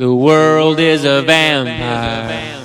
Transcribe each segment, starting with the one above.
The world is a vampire.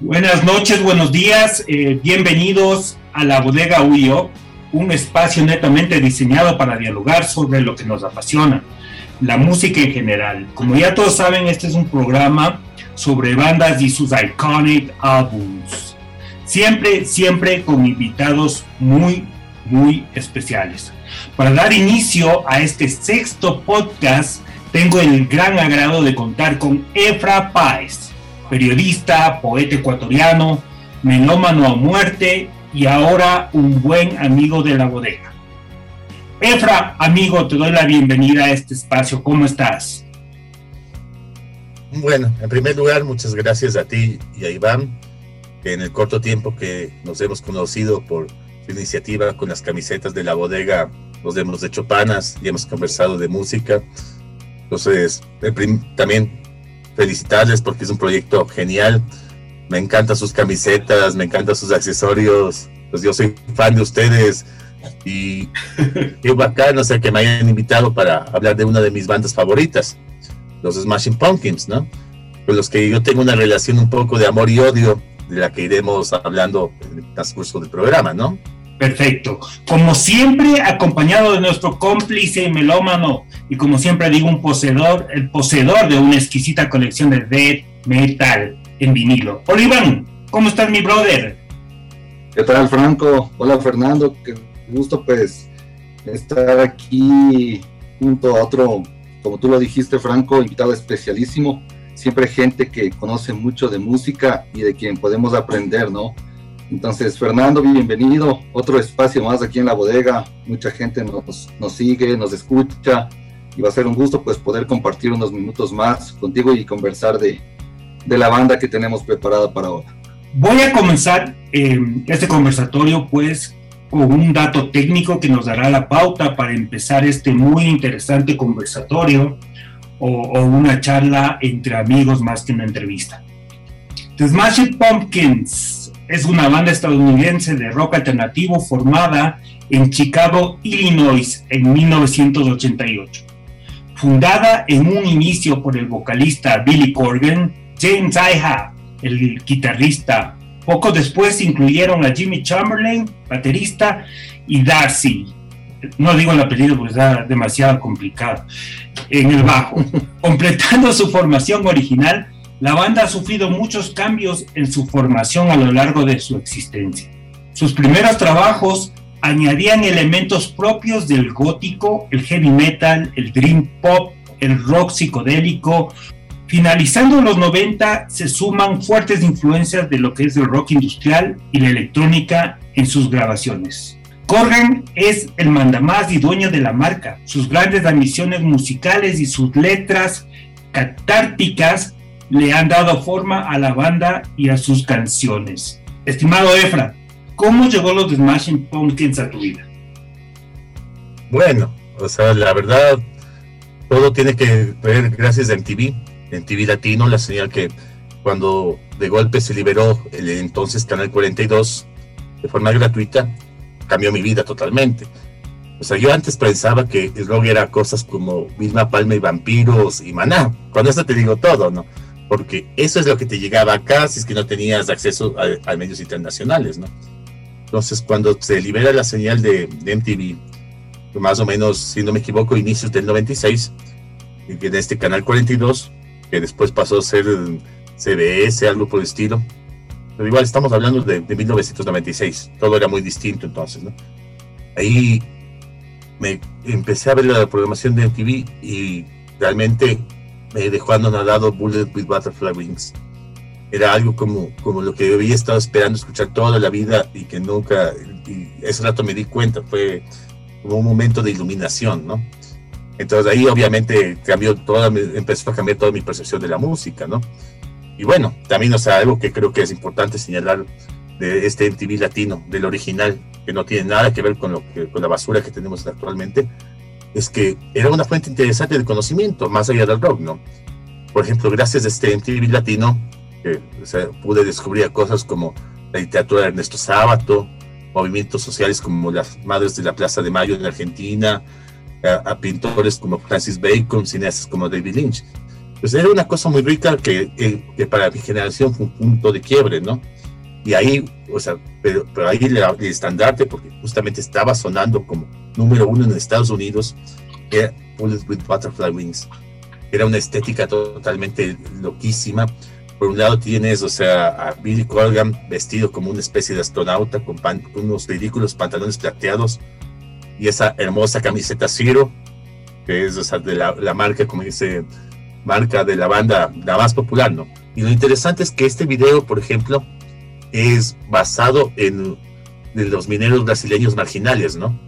Buenas noches, buenos días, eh, bienvenidos a la bodega UIO, un espacio netamente diseñado para dialogar sobre lo que nos apasiona, la música en general. Como ya todos saben, este es un programa sobre bandas y sus iconic albums. Siempre, siempre con invitados muy, muy especiales. Para dar inicio a este sexto podcast, tengo el gran agrado de contar con Efra Páez periodista, poeta ecuatoriano, melómano a muerte y ahora un buen amigo de la bodega. Efra, amigo, te doy la bienvenida a este espacio. ¿Cómo estás? Bueno, en primer lugar, muchas gracias a ti y a Iván, que en el corto tiempo que nos hemos conocido por su iniciativa con las camisetas de la bodega, nos hemos hecho panas y hemos conversado de música. Entonces, también felicitarles porque es un proyecto genial. Me encantan sus camisetas, me encantan sus accesorios. Pues yo soy fan de ustedes y qué bacán, o sea, que me hayan invitado para hablar de una de mis bandas favoritas, los Smashing Pumpkins, ¿no? Con los que yo tengo una relación un poco de amor y odio, de la que iremos hablando en el transcurso del programa, ¿no? Perfecto. Como siempre, acompañado de nuestro cómplice melómano, y como siempre digo, un poseedor, el poseedor de una exquisita colección de death metal en vinilo. Oliván, ¿cómo estás, mi brother? ¿Qué tal, Franco? Hola, Fernando. Qué gusto, pues, estar aquí junto a otro, como tú lo dijiste, Franco, invitado especialísimo. Siempre gente que conoce mucho de música y de quien podemos aprender, ¿no? Entonces, Fernando, bienvenido. Otro espacio más aquí en la bodega. Mucha gente nos, nos sigue, nos escucha y va a ser un gusto pues poder compartir unos minutos más contigo y conversar de, de la banda que tenemos preparada para ahora. Voy a comenzar eh, este conversatorio pues con un dato técnico que nos dará la pauta para empezar este muy interesante conversatorio o, o una charla entre amigos más que una entrevista. The Smashing Pumpkins es una banda estadounidense de rock alternativo formada en Chicago, Illinois, en 1988. Fundada en un inicio por el vocalista Billy Corgan, James Iha, el guitarrista. Poco después incluyeron a Jimmy Chamberlain, baterista, y Darcy, no digo el apellido porque está demasiado complicado, en el bajo, completando su formación original la banda ha sufrido muchos cambios en su formación a lo largo de su existencia. Sus primeros trabajos añadían elementos propios del gótico, el heavy metal, el dream pop, el rock psicodélico. Finalizando los 90 se suman fuertes influencias de lo que es el rock industrial y la electrónica en sus grabaciones. Corgan es el mandamás y dueño de la marca. Sus grandes ambiciones musicales y sus letras catárticas le han dado forma a la banda y a sus canciones. Estimado Efra, ¿cómo llegó los Smashing Pumpkins a tu vida? Bueno, o sea, la verdad, todo tiene que ver gracias a MTV, MTV Latino, la señal que cuando de golpe se liberó el entonces Canal 42 de forma gratuita, cambió mi vida totalmente. O sea, yo antes pensaba que el rock era cosas como Misma Palma y Vampiros y Maná. Con eso te digo todo, ¿no? porque eso es lo que te llegaba acá si es que no tenías acceso a, medios internacionales, ¿no? Entonces, cuando se libera la señal de, MTV, más o menos, si no me equivoco, inicios del 96, en este canal 42, que después pasó a ser CBS, algo por el estilo, pero igual estamos hablando de, de 1996, todo era muy distinto entonces, ¿no? Ahí me empecé a ver la programación de MTV y realmente me dejó anonadado Bullet with Butterfly Wings. Era algo como, como lo que yo había estado esperando escuchar toda la vida y que nunca, y ese rato me di cuenta, fue como un momento de iluminación, ¿no? Entonces ahí obviamente cambió toda, empezó a cambiar toda mi percepción de la música, ¿no? Y bueno, también, o sea, algo que creo que es importante señalar de este MTV latino, del original, que no tiene nada que ver con, lo que, con la basura que tenemos actualmente, es que era una fuente interesante de conocimiento, más allá del rock, ¿no? Por ejemplo, gracias a este MTV Latino, pude descubrir cosas como la literatura de Ernesto Sábato, movimientos sociales como las Madres de la Plaza de Mayo en Argentina, a, pintores como Francis Bacon, cineastas como David Lynch. Pues era una cosa muy rica que, que, para mi generación fue un punto de quiebre, ¿no? Y ahí, o sea, pero, pero ahí el, estandarte, porque justamente estaba sonando como número uno en Estados Unidos, era Bullets with Butterfly Wings. Era una estética totalmente loquísima. Por un lado tienes, o sea, a Billy Corgan vestido como una especie de astronauta con, unos ridículos pantalones plateados y esa hermosa camiseta Zero, que es o sea, de la, la marca, como dice marca de la banda, la más popular, ¿no? Y lo interesante es que este video, por ejemplo, es basado en, los mineros brasileños marginales, ¿no?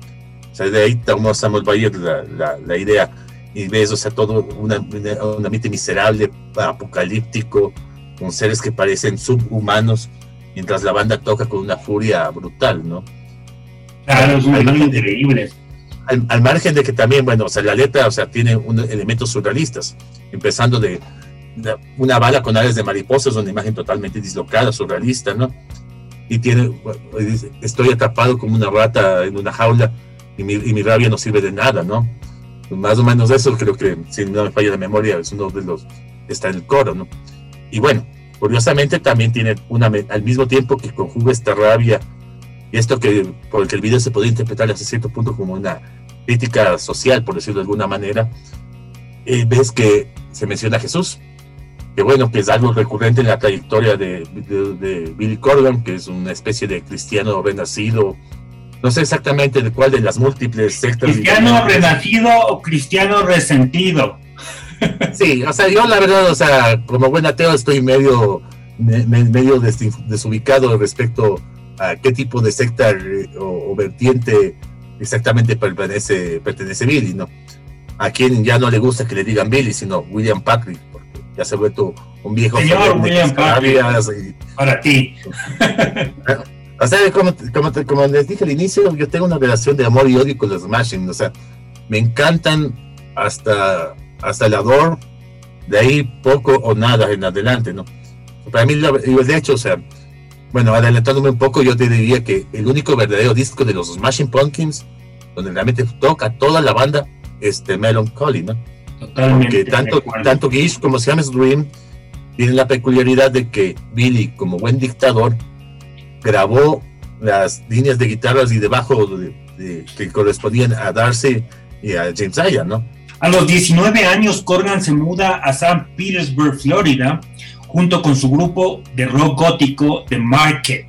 O sea, de ahí tomó Samuel Bayer la, la, la, idea y ves, o sea, todo un ambiente miserable, apocalíptico, con seres que parecen subhumanos, mientras la banda toca con una furia brutal, ¿no? Claro, al, margen de que también, bueno, o sea, la letra, o sea, tiene elementos surrealistas, empezando de, una bala con alas de mariposas, una imagen totalmente dislocada, surrealista, ¿no? Y tiene, estoy atrapado como una rata en una jaula y mi, y mi rabia no sirve de nada, ¿no? Más o menos eso creo que, si no me falla la memoria, es uno de los, está en el coro, ¿no? Y bueno, curiosamente también tiene una, al mismo tiempo que conjuga esta rabia esto que, porque el video se puede interpretar hasta cierto punto como una crítica social, por decirlo de alguna manera, eh, ves que se menciona a Jesús, que bueno, que es algo recurrente en la trayectoria de, de, Billy Corgan, que es una especie de cristiano renacido, no sé exactamente de cuál de las múltiples sectas. ¿Cristiano renacido o cristiano resentido? Sí, o sea, yo la verdad, o sea, como buen ateo estoy medio, medio desubicado respecto a qué tipo de secta eh, o, vertiente exactamente pertenece, pertenece Billy, ¿no? A quien ya no le gusta que le digan Billy, sino William Patrick, porque ya se ha vuelto un viejo. Señor William Patrick, para ti. o sea, como, como, les dije al inicio, yo tengo una relación de amor y odio con los Smashing, o sea, me encantan hasta, hasta el ador, de ahí poco o nada en adelante, ¿no? Para mí, de hecho, o sea, bueno, adelantándome un poco, yo te diría que el único verdadero disco de los Smashing Pumpkins, donde realmente toca toda la banda, es The Melancholy, ¿no? Totalmente. Porque tanto, tanto Gish como Siamese Dream tienen la peculiaridad de que Billy, como buen dictador, grabó las líneas de guitarras y de bajo que correspondían a Darcy y a James Ian, ¿no? A los 19 años, Corgan se muda a San Petersburg, Florida, junto con su grupo de rock gótico The Market.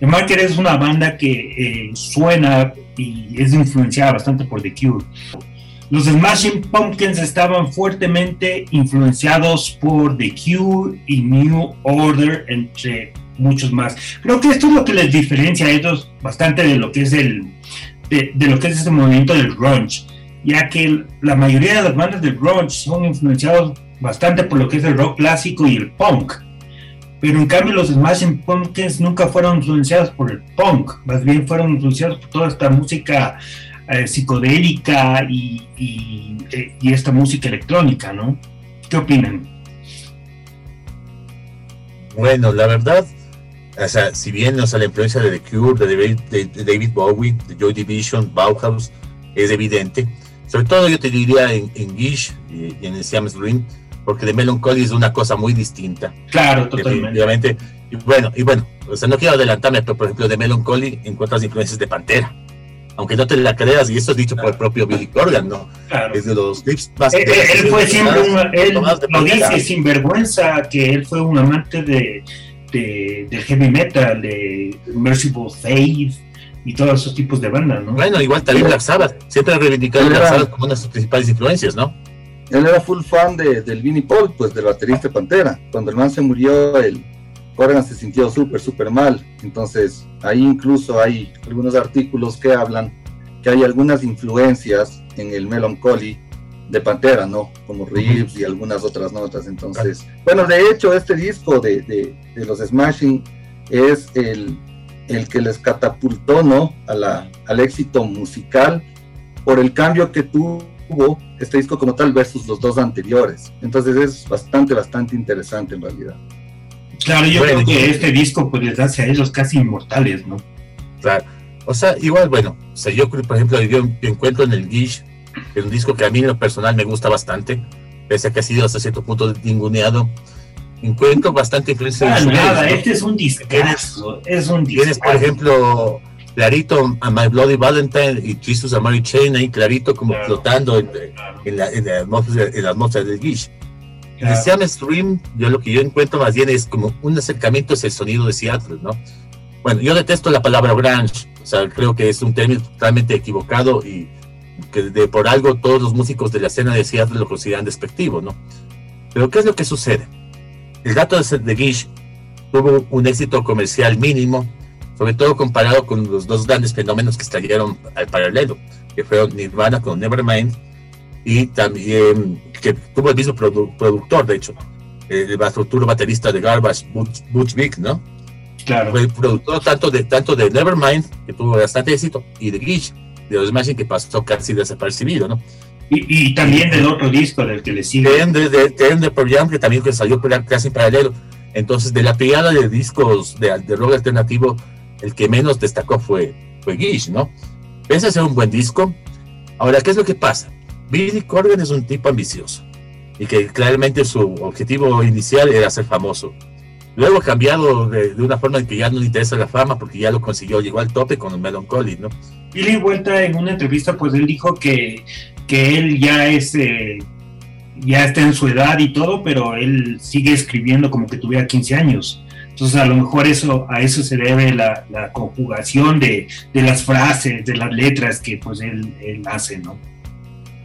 The Market es una banda que eh, suena y es influenciada bastante por The Cure. Los Smashing Pumpkins estaban fuertemente influenciados por The Cure y New Order, entre muchos más. Creo que esto es lo que les diferencia a ellos bastante de lo que es el de, lo que es este movimiento del grunge, ya que la mayoría de las bandas del grunge son influenciados bastante por lo que es el rock clásico y el punk. Pero en cambio los Smashing Pumpkins nunca fueron influenciados por el punk, más bien fueron influenciados por toda esta música eh, psicodélica y, eh, y, esta música electrónica, ¿no? ¿Qué opinan? Bueno, la verdad, o sea, si bien o sea, la influencia de The Cure, de David, Bowie, de Joy Division, Bauhaus, es evidente, sobre todo yo te diría en, Gish y, en el Siamese Dream, porque de Melancholy es una cosa muy distinta. Claro, totalmente. Y bueno, y bueno, o sea, no quiero adelantarme, pero por ejemplo de Melancholy encuentras influencias de Pantera. Aunque no te la creas, y eso es dicho por el propio Billy Corgan, ¿no? Claro. Es de los clips más... Él, él fue siempre un, él lo dice sin vergüenza, que él fue un amante de, de, del heavy metal, de Merciful Faith, y todos esos tipos de bandas, ¿no? Bueno, igual también Black Sabbath, siempre ha reivindicado Black Sabbath como una de sus principales influencias, ¿no? Él era full fan de, del Vinnie Paul, pues del baterista Pantera. Cuando el man se murió, el Corgan se sintió súper, súper mal. Entonces, ahí incluso hay algunos artículos que hablan que hay algunas influencias en el Melancholy de Pantera, ¿no? Como riffs y algunas otras notas. Entonces, bueno, de hecho, este disco de, de, de los Smashing es el el que les catapultó ¿no? a la, al éxito musical por el cambio que tuvo este disco como tal versus los dos anteriores. Entonces es bastante, bastante interesante en realidad. Claro, yo creo que este disco pues les hace a ellos casi inmortales, ¿no? Claro. O sea, igual, bueno, o sea, yo por ejemplo, yo encuentro en el Gish, es un disco que a mí en lo personal me gusta bastante, pese a que ha sido hasta cierto punto ninguneado, encuentro bastante influencia ah, nada, este es un discazo, es un discazo. Tienes, por ejemplo, clarito a My Bloody Valentine y Jesus a Mary Chain ahí clarito como flotando en, la, en, la, atmósfera, en la atmósfera del Gish. Claro. El Siam Stream, yo lo que yo encuentro más bien es como un acercamiento hacia el sonido de Seattle, ¿no? Bueno, yo detesto la palabra grunge, o sea, creo que es un término totalmente equivocado y que de por algo todos los músicos de la escena de Seattle lo consideran despectivo, ¿no? Pero ¿qué es lo que sucede? El gato de Gish tuvo un éxito comercial mínimo, sobre todo comparado con los dos grandes fenómenos que estallaron al paralelo, que fueron Nirvana con Nevermind y también que tuvo el mismo productor, de hecho, el futuro baterista de Garbage, Butch, Butch Vig, ¿no? Claro. Fue el productor tanto de, tanto de Nevermind, que tuvo bastante éxito, y de Gish, de los Smashing, que pasó casi desapercibido, ¿no? Y, y también del otro disco del que le sigue. De, de, de, Jam, que también que salió casi en paralelo. Entonces, de la pegada de discos de, de rock alternativo, el que menos destacó fue, fue Gish, ¿no? Pese a ser un buen disco. Ahora, ¿qué es lo que pasa? Billy Corgan es un tipo ambicioso y que claramente su objetivo inicial era ser famoso. Luego ha cambiado de, una forma en que ya no le interesa la fama porque ya lo consiguió, llegó al tope con el Melancholy, ¿no? Billy Vuelta en una entrevista pues él dijo que, que él ya es eh, ya está en su edad y todo, pero él sigue escribiendo como que tuviera 15 años. Entonces a lo mejor eso, a eso se debe la, la conjugación de, de, las frases, de las letras que pues él, él hace, ¿no?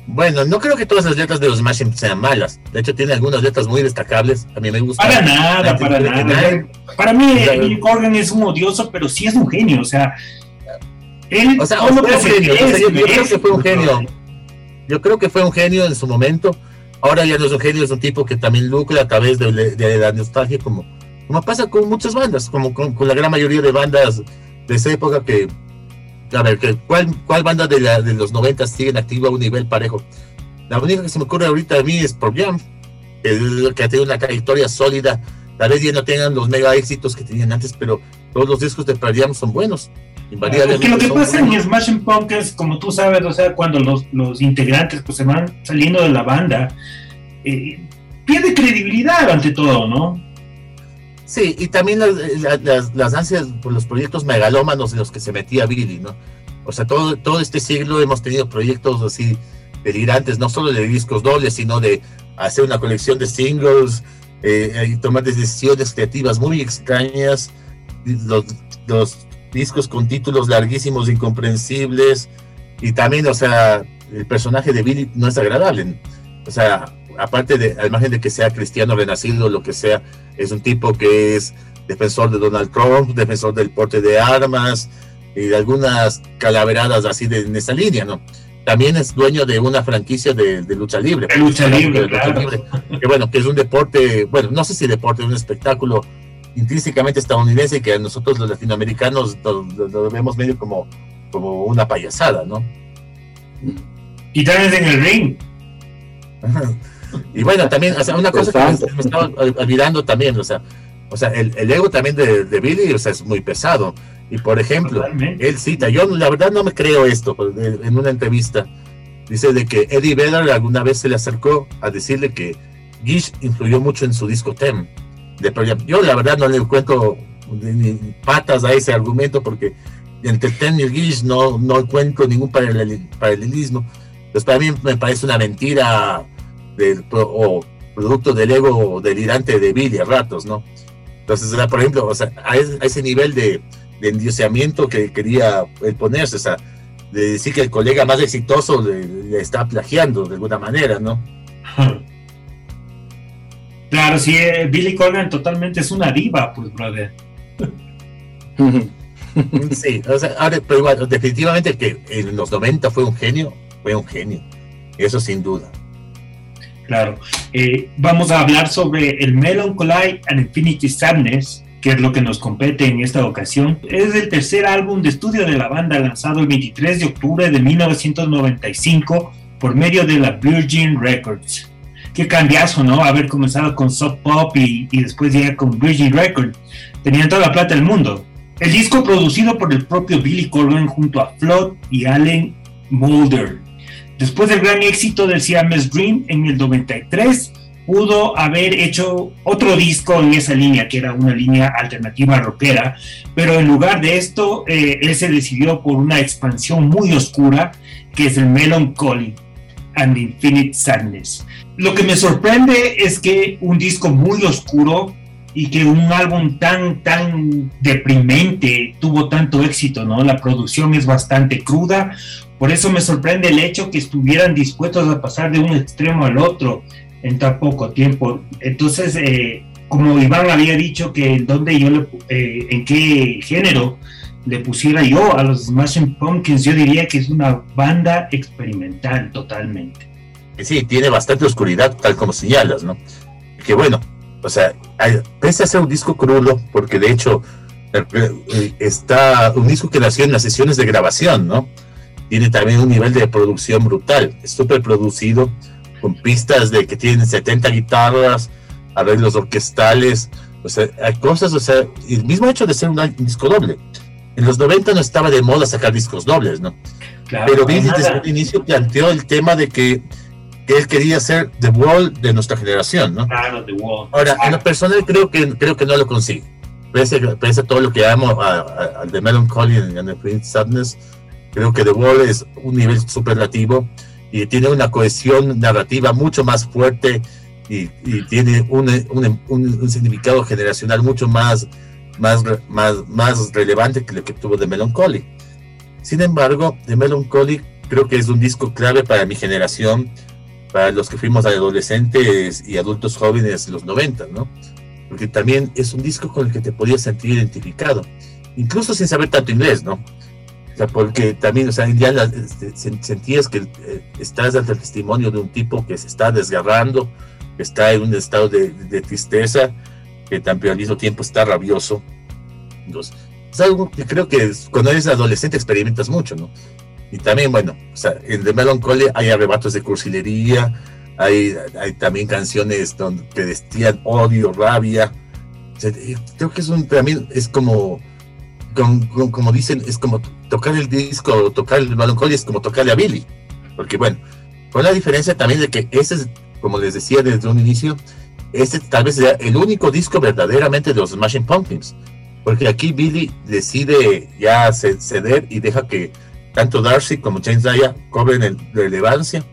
Bueno, no creo que todas las letras de los Smashing sean malas. De hecho, tiene algunas letras muy destacables. A mí me gusta. Para nada, para nada. Para mí, Billy Corgan es un odioso, pero sí es un genio. O sea, él. O sea, fue un genio. Es, yo, yo creo que fue un genio. Yo creo que fue un genio en su momento. Ahora ya no es un genio, es un tipo que también lucra a través de, de, de la nostalgia, como, como pasa con muchas bandas, como con, con, la gran mayoría de bandas de esa época que a ver, ¿cuál, cuál banda de, la, de los 90 siguen activa a un nivel parejo? La única que se me ocurre ahorita a mí es Pearl Jam, que ha tenido una trayectoria sólida. Tal vez ya no tengan los mega éxitos que tenían antes, pero todos los discos de Pearl Jam son buenos. Porque lo que pasa en Smashing Punk es, como tú sabes, o sea, cuando los, los integrantes pues, se van saliendo de la banda, eh, pierde credibilidad ante todo, ¿no? Sí, y también las, las, ansias por los proyectos megalómanos en los que se metía Billy, ¿no? O sea, todo, todo este siglo hemos tenido proyectos así delirantes, no solo de discos dobles, sino de hacer una colección de singles eh, y tomar decisiones creativas muy extrañas, los, los discos con títulos larguísimos, incomprensibles, y también, o sea, el personaje de Billy no es agradable. O sea, aparte de, al margen de que sea cristiano renacido, lo que sea, es un tipo que es defensor de Donald Trump, defensor del porte de armas y de algunas calaveradas así de, en esa línea, ¿no? También es dueño de una franquicia de, de lucha libre. De lucha libre, de lucha libre, que bueno, que es un deporte, bueno, no sé si deporte, es un espectáculo intrínsecamente estadounidense que a nosotros los latinoamericanos lo, lo, lo vemos medio como, como una payasada, ¿no? Y también en el ring. Y bueno, también, o sea, una cosa que me, me estaba olvidando también, o sea, o sea, el, el ego también de, de, Billy, o sea, es muy pesado. Y por ejemplo, Totalmente. él cita, yo la verdad no me creo esto, en una entrevista, dice de que Eddie Vedder alguna vez se le acercó a decirle que Gish influyó mucho en su disco Tem. De, yo la verdad no le encuentro ni patas a ese argumento porque entre Tem y Gish no, no encuentro ningún paralelismo. Pues para mí me parece una mentira del, o producto del ego delirante de Billy a ratos, ¿no? Entonces, por ejemplo, o sea, a, ese, a ese nivel de, de endioseamiento que quería él ponerse, o sea, de decir que el colega más exitoso le, le está plagiando de alguna manera, ¿no? Claro, sí, eh, Billy Corgan totalmente es una diva, pues, brother. sí, o sea, ahora, pero igual, definitivamente que en los 90 fue un genio, fue un genio, eso sin duda. Claro. Eh, vamos a hablar sobre el Melancholy and Infinity Sadness, que es lo que nos compete en esta ocasión. Es el tercer álbum de estudio de la banda lanzado el 23 de octubre de 1995 por medio de la Virgin Records. Qué cambiazo, ¿no? Haber comenzado con Soft Pop y, y después llegar con Virgin Records. Tenían toda la plata del mundo. El disco producido por el propio Billy Corgan junto a Flood y Allen Mulder. Después del gran éxito del Siamese Dream en el 93, pudo haber hecho otro disco en esa línea, que era una línea alternativa rockera, pero en lugar de esto, eh, él se decidió por una expansión muy oscura, que es el Melancholy and Infinite Sadness. Lo que me sorprende es que un disco muy oscuro y que un álbum tan, tan deprimente tuvo tanto éxito, ¿no? La producción es bastante cruda, por eso me sorprende el hecho que estuvieran dispuestos a pasar de un extremo al otro en tan poco tiempo. Entonces, eh, como Iván había dicho que donde yo, le, eh, en qué género le pusiera yo a los Smashing Pumpkins, yo diría que es una banda experimental totalmente. Sí, tiene bastante oscuridad, tal como señalas, ¿no? Que bueno, o sea, pese a ser un disco crudo, porque de hecho eh, está un disco que nació en las sesiones de grabación, ¿no? Tiene también un nivel de producción brutal, súper producido, con pistas de que tienen 70 guitarras, arreglos orquestales, o sea, hay cosas, o sea, el mismo hecho de ser un, disco doble. En los 90 no estaba de moda sacar discos dobles, ¿no? Pero Billy desde el inicio planteó el tema de que, que, él quería ser The Wall de nuestra generación, ¿no? Claro, The Wall. Ahora, en lo personal creo que, creo que no lo consigue. Pese, pese a todo lo que amo al de Melancholy and the Prince Sadness, creo que The Wall es un nivel superlativo y tiene una cohesión narrativa mucho más fuerte y, tiene un, un, un, significado generacional mucho más, más, más, más relevante que lo que tuvo de Melancholy. Sin embargo, The Melancholy creo que es un disco clave para mi generación, para los que fuimos adolescentes y adultos jóvenes de los 90, ¿no? Porque también es un disco con el que te podías sentir identificado, incluso sin saber tanto inglés, ¿no? O sea, porque también, o sea, ya este, sentías que eh, estás ante el testimonio de un tipo que se está desgarrando, que está en un estado de, tristeza, que también al mismo tiempo está rabioso. Entonces, es algo que creo que cuando eres adolescente experimentas mucho, ¿no? Y también, bueno, o sea, en The Melancholy hay arrebatos de cursilería, hay, hay también canciones donde, que vestían odio, rabia. creo que es un, también es como como dicen, es como tocar el disco, tocar el melancolía es como tocarle a Billy. Porque bueno, con la diferencia también de que ese es, como les decía desde un inicio, este tal vez sea el único disco verdaderamente de los Smashing Pumpkins. Porque aquí Billy decide ya ceder y deja que tanto Darcy como James Daya cobren relevancia,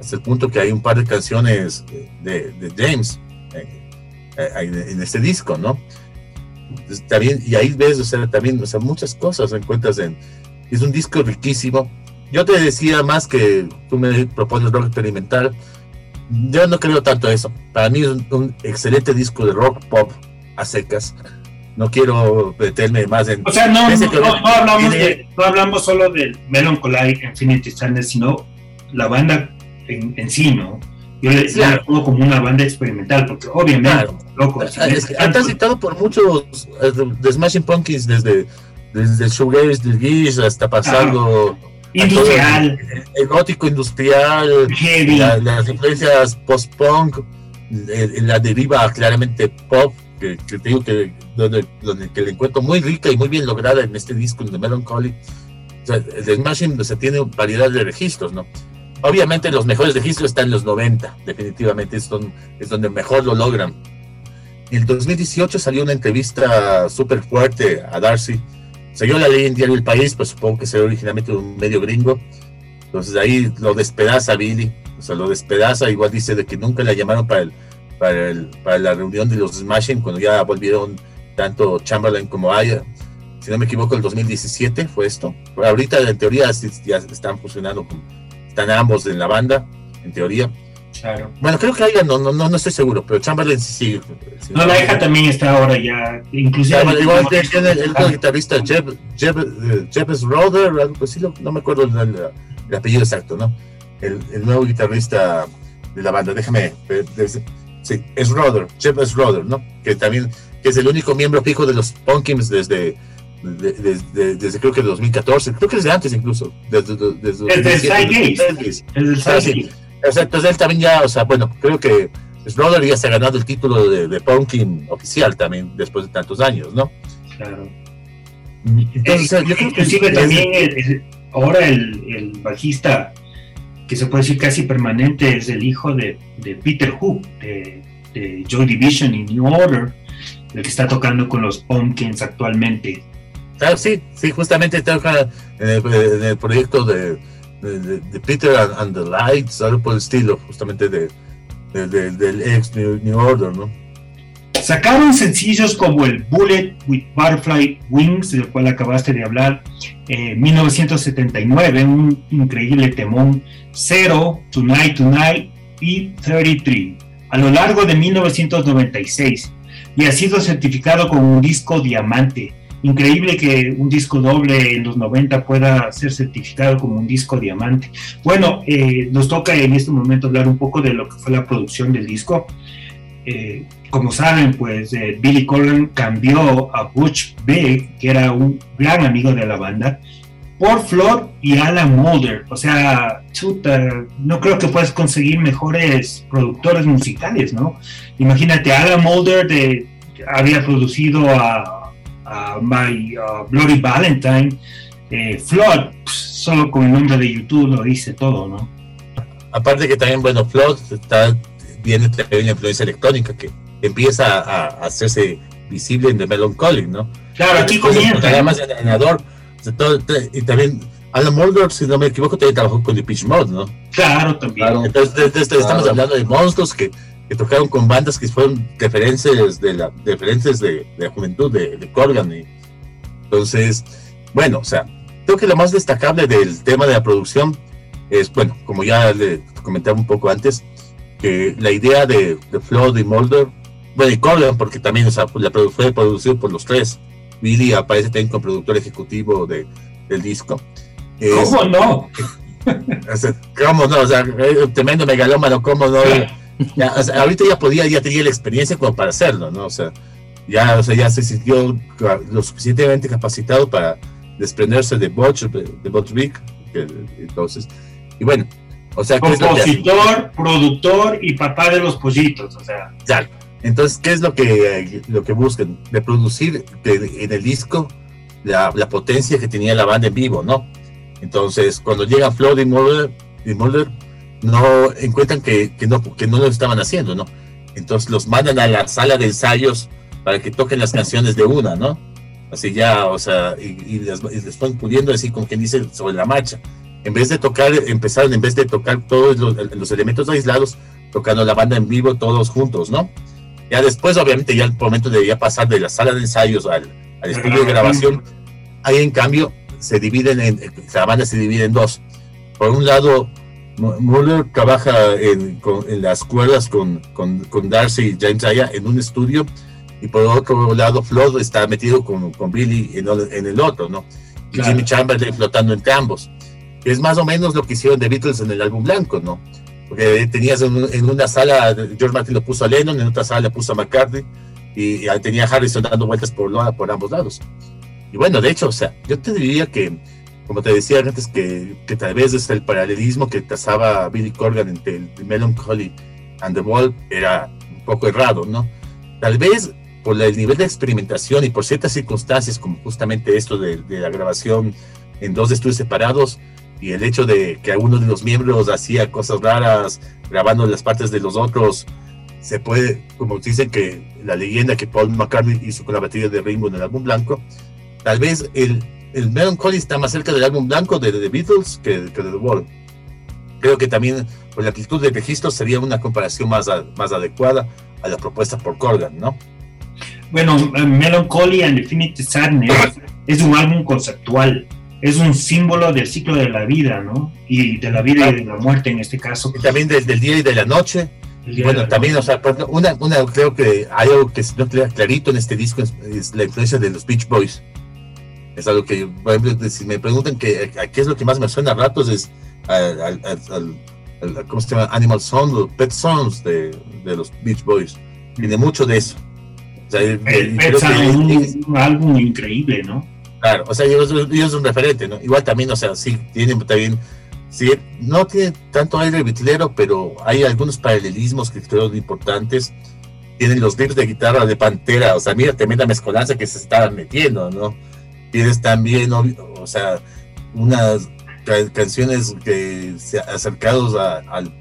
hasta el punto que hay un par de canciones de, James eh, eh, en este disco, ¿no? también, y ahí ves, o sea, también, o sea, muchas cosas encuentras en, es un disco riquísimo. Yo te decía más que tú me propones rock experimental, yo no creo tanto eso. Para mí es un, excelente disco de rock pop a secas. No quiero meterme más en. O sea, no, no, hablamos, de, no hablamos solo del Melancholy Infinity Sadness, sino la banda en, en sí, ¿no? Yo le, claro. pongo como una banda experimental, porque obviamente, loco. han citado por muchos eh, de Smashing Pumpkins, desde, desde shoegaze del Gish hasta pasando. industrial. El, gótico industrial, las influencias post-punk, la deriva claramente pop, que, que digo que, donde, donde, que le encuentro muy rica y muy bien lograda en este disco de Melancholy. O sea, el de Smashing se tiene variedad de registros, ¿no? Obviamente los mejores registros están en los 90, definitivamente es donde, es donde mejor lo logran. En el 2018 salió una entrevista súper fuerte a Darcy. Salió la ley en Diario El País, pues supongo que será originalmente un medio gringo. Entonces ahí lo despedaza Billy, o sea, lo despedaza, igual dice de que nunca la llamaron para, el, para, el, para la reunión de los Smashing cuando ya volvieron tanto Chamberlain como Aya. Si no me equivoco, el 2017 fue esto. ahorita en teoría ya están funcionando están ambos en la banda, en teoría. Claro. Bueno, creo que haya, no, no, no, estoy seguro, pero Chamberlain sí sigue. no, la hija también está ahora ya, inclusive. igual tiene el, el, guitarrista Jeb, Jeb, eh, Jeb Roder, algo así, no me acuerdo el, el, apellido exacto, ¿no? El, el, nuevo guitarrista de la banda, déjame, sí, es Roder, Jeb Roder, ¿no? Que también que es el único miembro fijo de los Pumpkins desde, desde, desde, creo que 2014, creo que desde antes incluso. Desde, desde, el Sidegate. Desde O sea, entonces él también ya, o sea, bueno, creo que Snowder ya se ha ganado el título de, de Pumpkin oficial también después de tantos años, ¿no? Claro. Entonces, yo creo que inclusive también ahora el, el, bajista que se puede decir casi permanente es el hijo de, de Peter Hook, de, de Joy Division y New Order, el que está tocando con los Pumpkins actualmente. Claro, sí, sí, justamente toca en el, proyecto de, de, Peter and, the Lights, algo por el estilo, justamente de, del ex New, Order, ¿no? Sacaron sencillos como el Bullet with Butterfly Wings, del cual acabaste de hablar, en 1979, un increíble temón, Zero, Tonight Tonight y 33, a lo largo de 1996, y ha sido certificado como un disco diamante increíble que un disco doble en los 90 pueda ser certificado como un disco diamante. Bueno, eh, nos toca en este momento hablar un poco de lo que fue la producción del disco. Eh, como saben, pues eh, Billy Corgan cambió a Butch Big, que era un gran amigo de la banda, por Flood y Alan Mulder. O sea, chuta, no creo que puedas conseguir mejores productores musicales, ¿no? Imagínate, Alan Mulder de, había producido a My Bloody Valentine, eh, Flood, pues, solo con el nombre de YouTube lo dice todo, ¿no? Aparte que también, bueno, Flood está, viene también una influencia electrónica que empieza a, hacerse visible en The Melancholy, ¿no? Claro, aquí comienza. Además, el ganador, y también Alan Mulder, si no me equivoco, también trabajó con The Pitch Mode, ¿no? Claro, también. Entonces, estamos hablando de monstruos que que tocaron con bandas que fueron referencias de la, referentes de, la juventud de, de Corgan. Y, entonces, bueno, o sea, creo que lo más destacable del tema de la producción es, bueno, como ya le comentaba un poco antes, que la idea de, de Flood y Mulder, bueno, y Corgan, porque también o sea, la fue producido por los tres. Billy aparece también como productor ejecutivo de, del disco. ¿Cómo no? ¿Cómo no? O sea, tremendo megalómano, ¿cómo no? ya, ahorita ya podía, ya tenía la experiencia como para hacerlo, ¿no? O sea, ya, o sea, ya se sintió lo suficientemente capacitado para desprenderse de Butch, de Butch entonces, y bueno, o sea, compositor, productor y papá de los pollitos, o sea. Ya, entonces, ¿qué es lo que, lo que buscan? Reproducir en el disco la, la, potencia que tenía la banda en vivo, ¿no? Entonces, cuando llega Floyd y Mulder, y Mulder no encuentran que, que, no, que no lo estaban haciendo, ¿no? Entonces los mandan a la sala de ensayos para que toquen las canciones de una, ¿no? Así ya, o sea, y, les, les, van pudiendo así como quien dice sobre la marcha. En vez de tocar, empezaron, en vez de tocar todos los, los elementos aislados, tocando la banda en vivo todos juntos, ¿no? Ya después, obviamente, ya el momento de ya pasar de la sala de ensayos al, al estudio de grabación, ahí en cambio se dividen en, la banda se divide en dos. Por un lado, Muller trabaja en, en las cuerdas con, con, con, Darcy y James Aya en un estudio y por otro lado Flood está metido con, con Billy en, en, el otro, ¿no? Y Jimmy Chamberlain flotando entre ambos. Es más o menos lo que hicieron The Beatles en el álbum blanco, ¿no? Porque tenías en, una sala, George Martin lo puso a Lennon, en otra sala le puso a McCartney y, y tenía a Harrison dando vueltas por, por ambos lados. Y bueno, de hecho, o sea, yo te diría que como te decía antes, que, tal vez es el paralelismo que trazaba Billy Corgan entre el Melancholy and the Wall era un poco errado, ¿no? Tal vez por el nivel de experimentación y por ciertas circunstancias, como justamente esto de la grabación en dos estudios separados y el hecho de que alguno de los miembros hacía cosas raras grabando las partes de los otros, se puede, como dicen que la leyenda que Paul McCartney hizo con la batería de Ringo en el álbum blanco, tal vez el el Melancholy está más cerca del álbum blanco de The Beatles que, de The Wall. Creo que también por la actitud de registro sería una comparación más, más adecuada a la propuesta por Corgan, ¿no? Bueno, Melancholy and Infinite Sadness es un álbum conceptual, es un símbolo del ciclo de la vida, ¿no? Y de la vida y de la muerte en este caso. Y también del, día y de la noche. bueno, también, o sea, una, una, creo que hay algo que no queda clarito en este disco, es la influencia de los Beach Boys es algo que, por ejemplo, si me preguntan que, a qué es lo que más me suena a ratos, es al, ¿cómo se llama? Animal Song, Pet Songs de, de, los Beach Boys. Tiene mucho de eso. O sea, es un, álbum increíble, ¿no? Claro, o sea, ellos, es un referente, ¿no? Igual también, o sea, sí, tienen también, sí, no tiene tanto aire bitlero, pero hay algunos paralelismos que creo importantes. Tienen los riffs de guitarra de Pantera, o sea, mira, tremenda mezcolanza que se estaban metiendo, ¿no? Tienes también, o sea, unas canciones que se acercados al,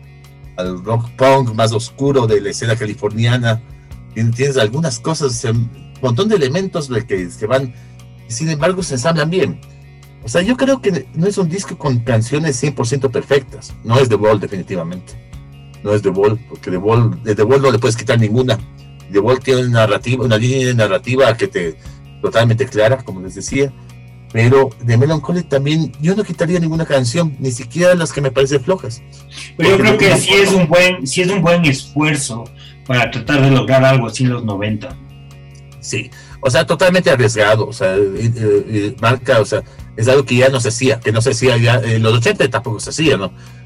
al, rock punk más oscuro de la escena californiana. Tienes algunas cosas, un montón de elementos de que, se sin embargo, se ensamblan bien. O sea, yo creo que no es un disco con canciones 100% perfectas. No es The Wall, definitivamente. No es The Wall, porque The Wall, de The Wall no le puedes quitar ninguna. The Wall tiene una, narrativa, una línea de narrativa que te totalmente clara, como les decía pero de Melancholy también yo no quitaría ninguna canción, ni siquiera las que me parecen flojas. Pero yo creo que sí es un buen, sí es un buen esfuerzo para tratar de lograr algo así en los 90. Sí, o sea, totalmente arriesgado, o sea, marca, o sea, es algo que ya no se hacía, que no se hacía ya, en los 80 tampoco se hacía, ¿no?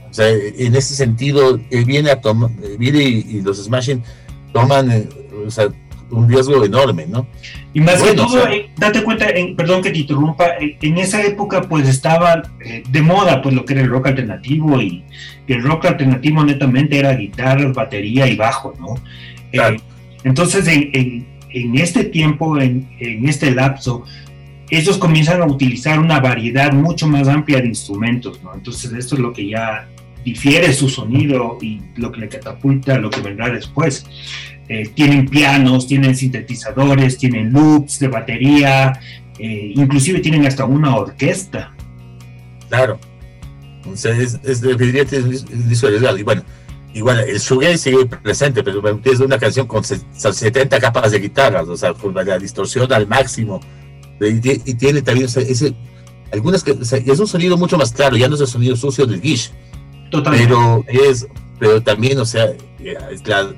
O sea, en ese sentido, él viene a tomar, viene y, los Smashing toman, eh, o sea, un riesgo enorme, ¿no? Y más que todo, eh, date cuenta, perdón que te interrumpa, eh, en esa época pues estaba eh, de moda pues lo que era el rock alternativo y el rock alternativo netamente era guitarra, batería y bajo, ¿no? entonces en, este tiempo, en, este lapso, ellos comienzan a utilizar una variedad mucho más amplia de instrumentos, ¿no? Entonces esto es lo que ya difiere su sonido y lo que le catapulta lo que vendrá después. Eh, tienen pianos, tienen sintetizadores, tienen loops de batería, eh, inclusive tienen hasta una orquesta. Claro. O sea, es, es Y bueno, igual el shoegaze sigue presente, pero es una canción con 70 capas de guitarras, o sea, con la distorsión al máximo. Y, tiene también ese, algunas que es un sonido mucho más claro, ya no es el sonido sucio del Gish. Totalmente. Pero es, pero también, o sea,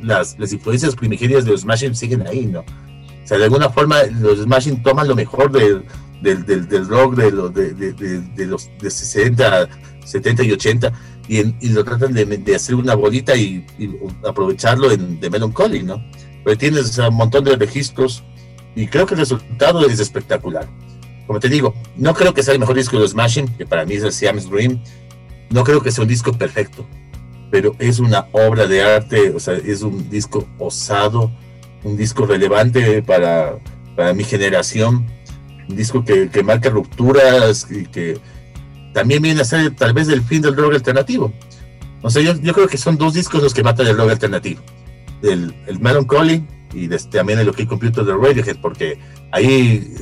las, las influencias primigenias de los Smashing siguen ahí, ¿no? O sea, de alguna forma los Smashing toman lo mejor del, del, del, rock de, los de, de, los de 60, 70 y 80 y, lo tratan de, hacer una bolita y, aprovecharlo en The Melancholy, ¿no? Pero tienes un montón de registros y creo que el resultado es espectacular. Como te digo, no creo que sea el mejor disco de los Smashing, que para mí es el Siam's Dream. No creo que sea un disco perfecto, pero es una obra de arte, o sea, es un disco osado, un disco relevante para, para mi generación, un disco que, que, marca rupturas y que también viene a ser tal vez el fin del rock alternativo. O sea, yo, yo creo que son dos discos los que matan el rock alternativo. El, el Melancholy y también el OK Computer de Radiohead, porque ahí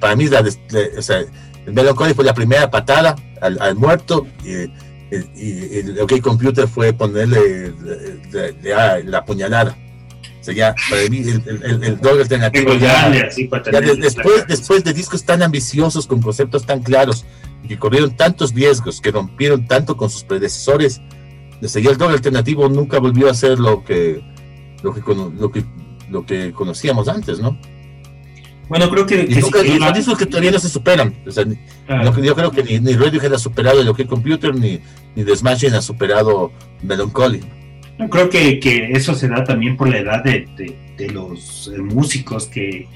para mí la, o sea, el Melancholy fue la primera patada al, al muerto. Y, y el OK Computer fue ponerle la, puñalada. O sea, ya, para mí, el, el, alternativo ya, después, después de discos tan ambiciosos, con conceptos tan claros, y que corrieron tantos riesgos, que rompieron tanto con sus predecesores, desde ya el dog alternativo nunca volvió a ser lo que, lo que, lo que, lo que conocíamos antes, ¿no? Bueno, creo que. Los discos que todavía no se superan. O sea, yo creo que ni, ni Radiohead ha superado el OK Computer, ni, ni The Smashing ha superado Melancholy. No, creo que, que, eso se da también por la edad de, de, los eh, músicos que,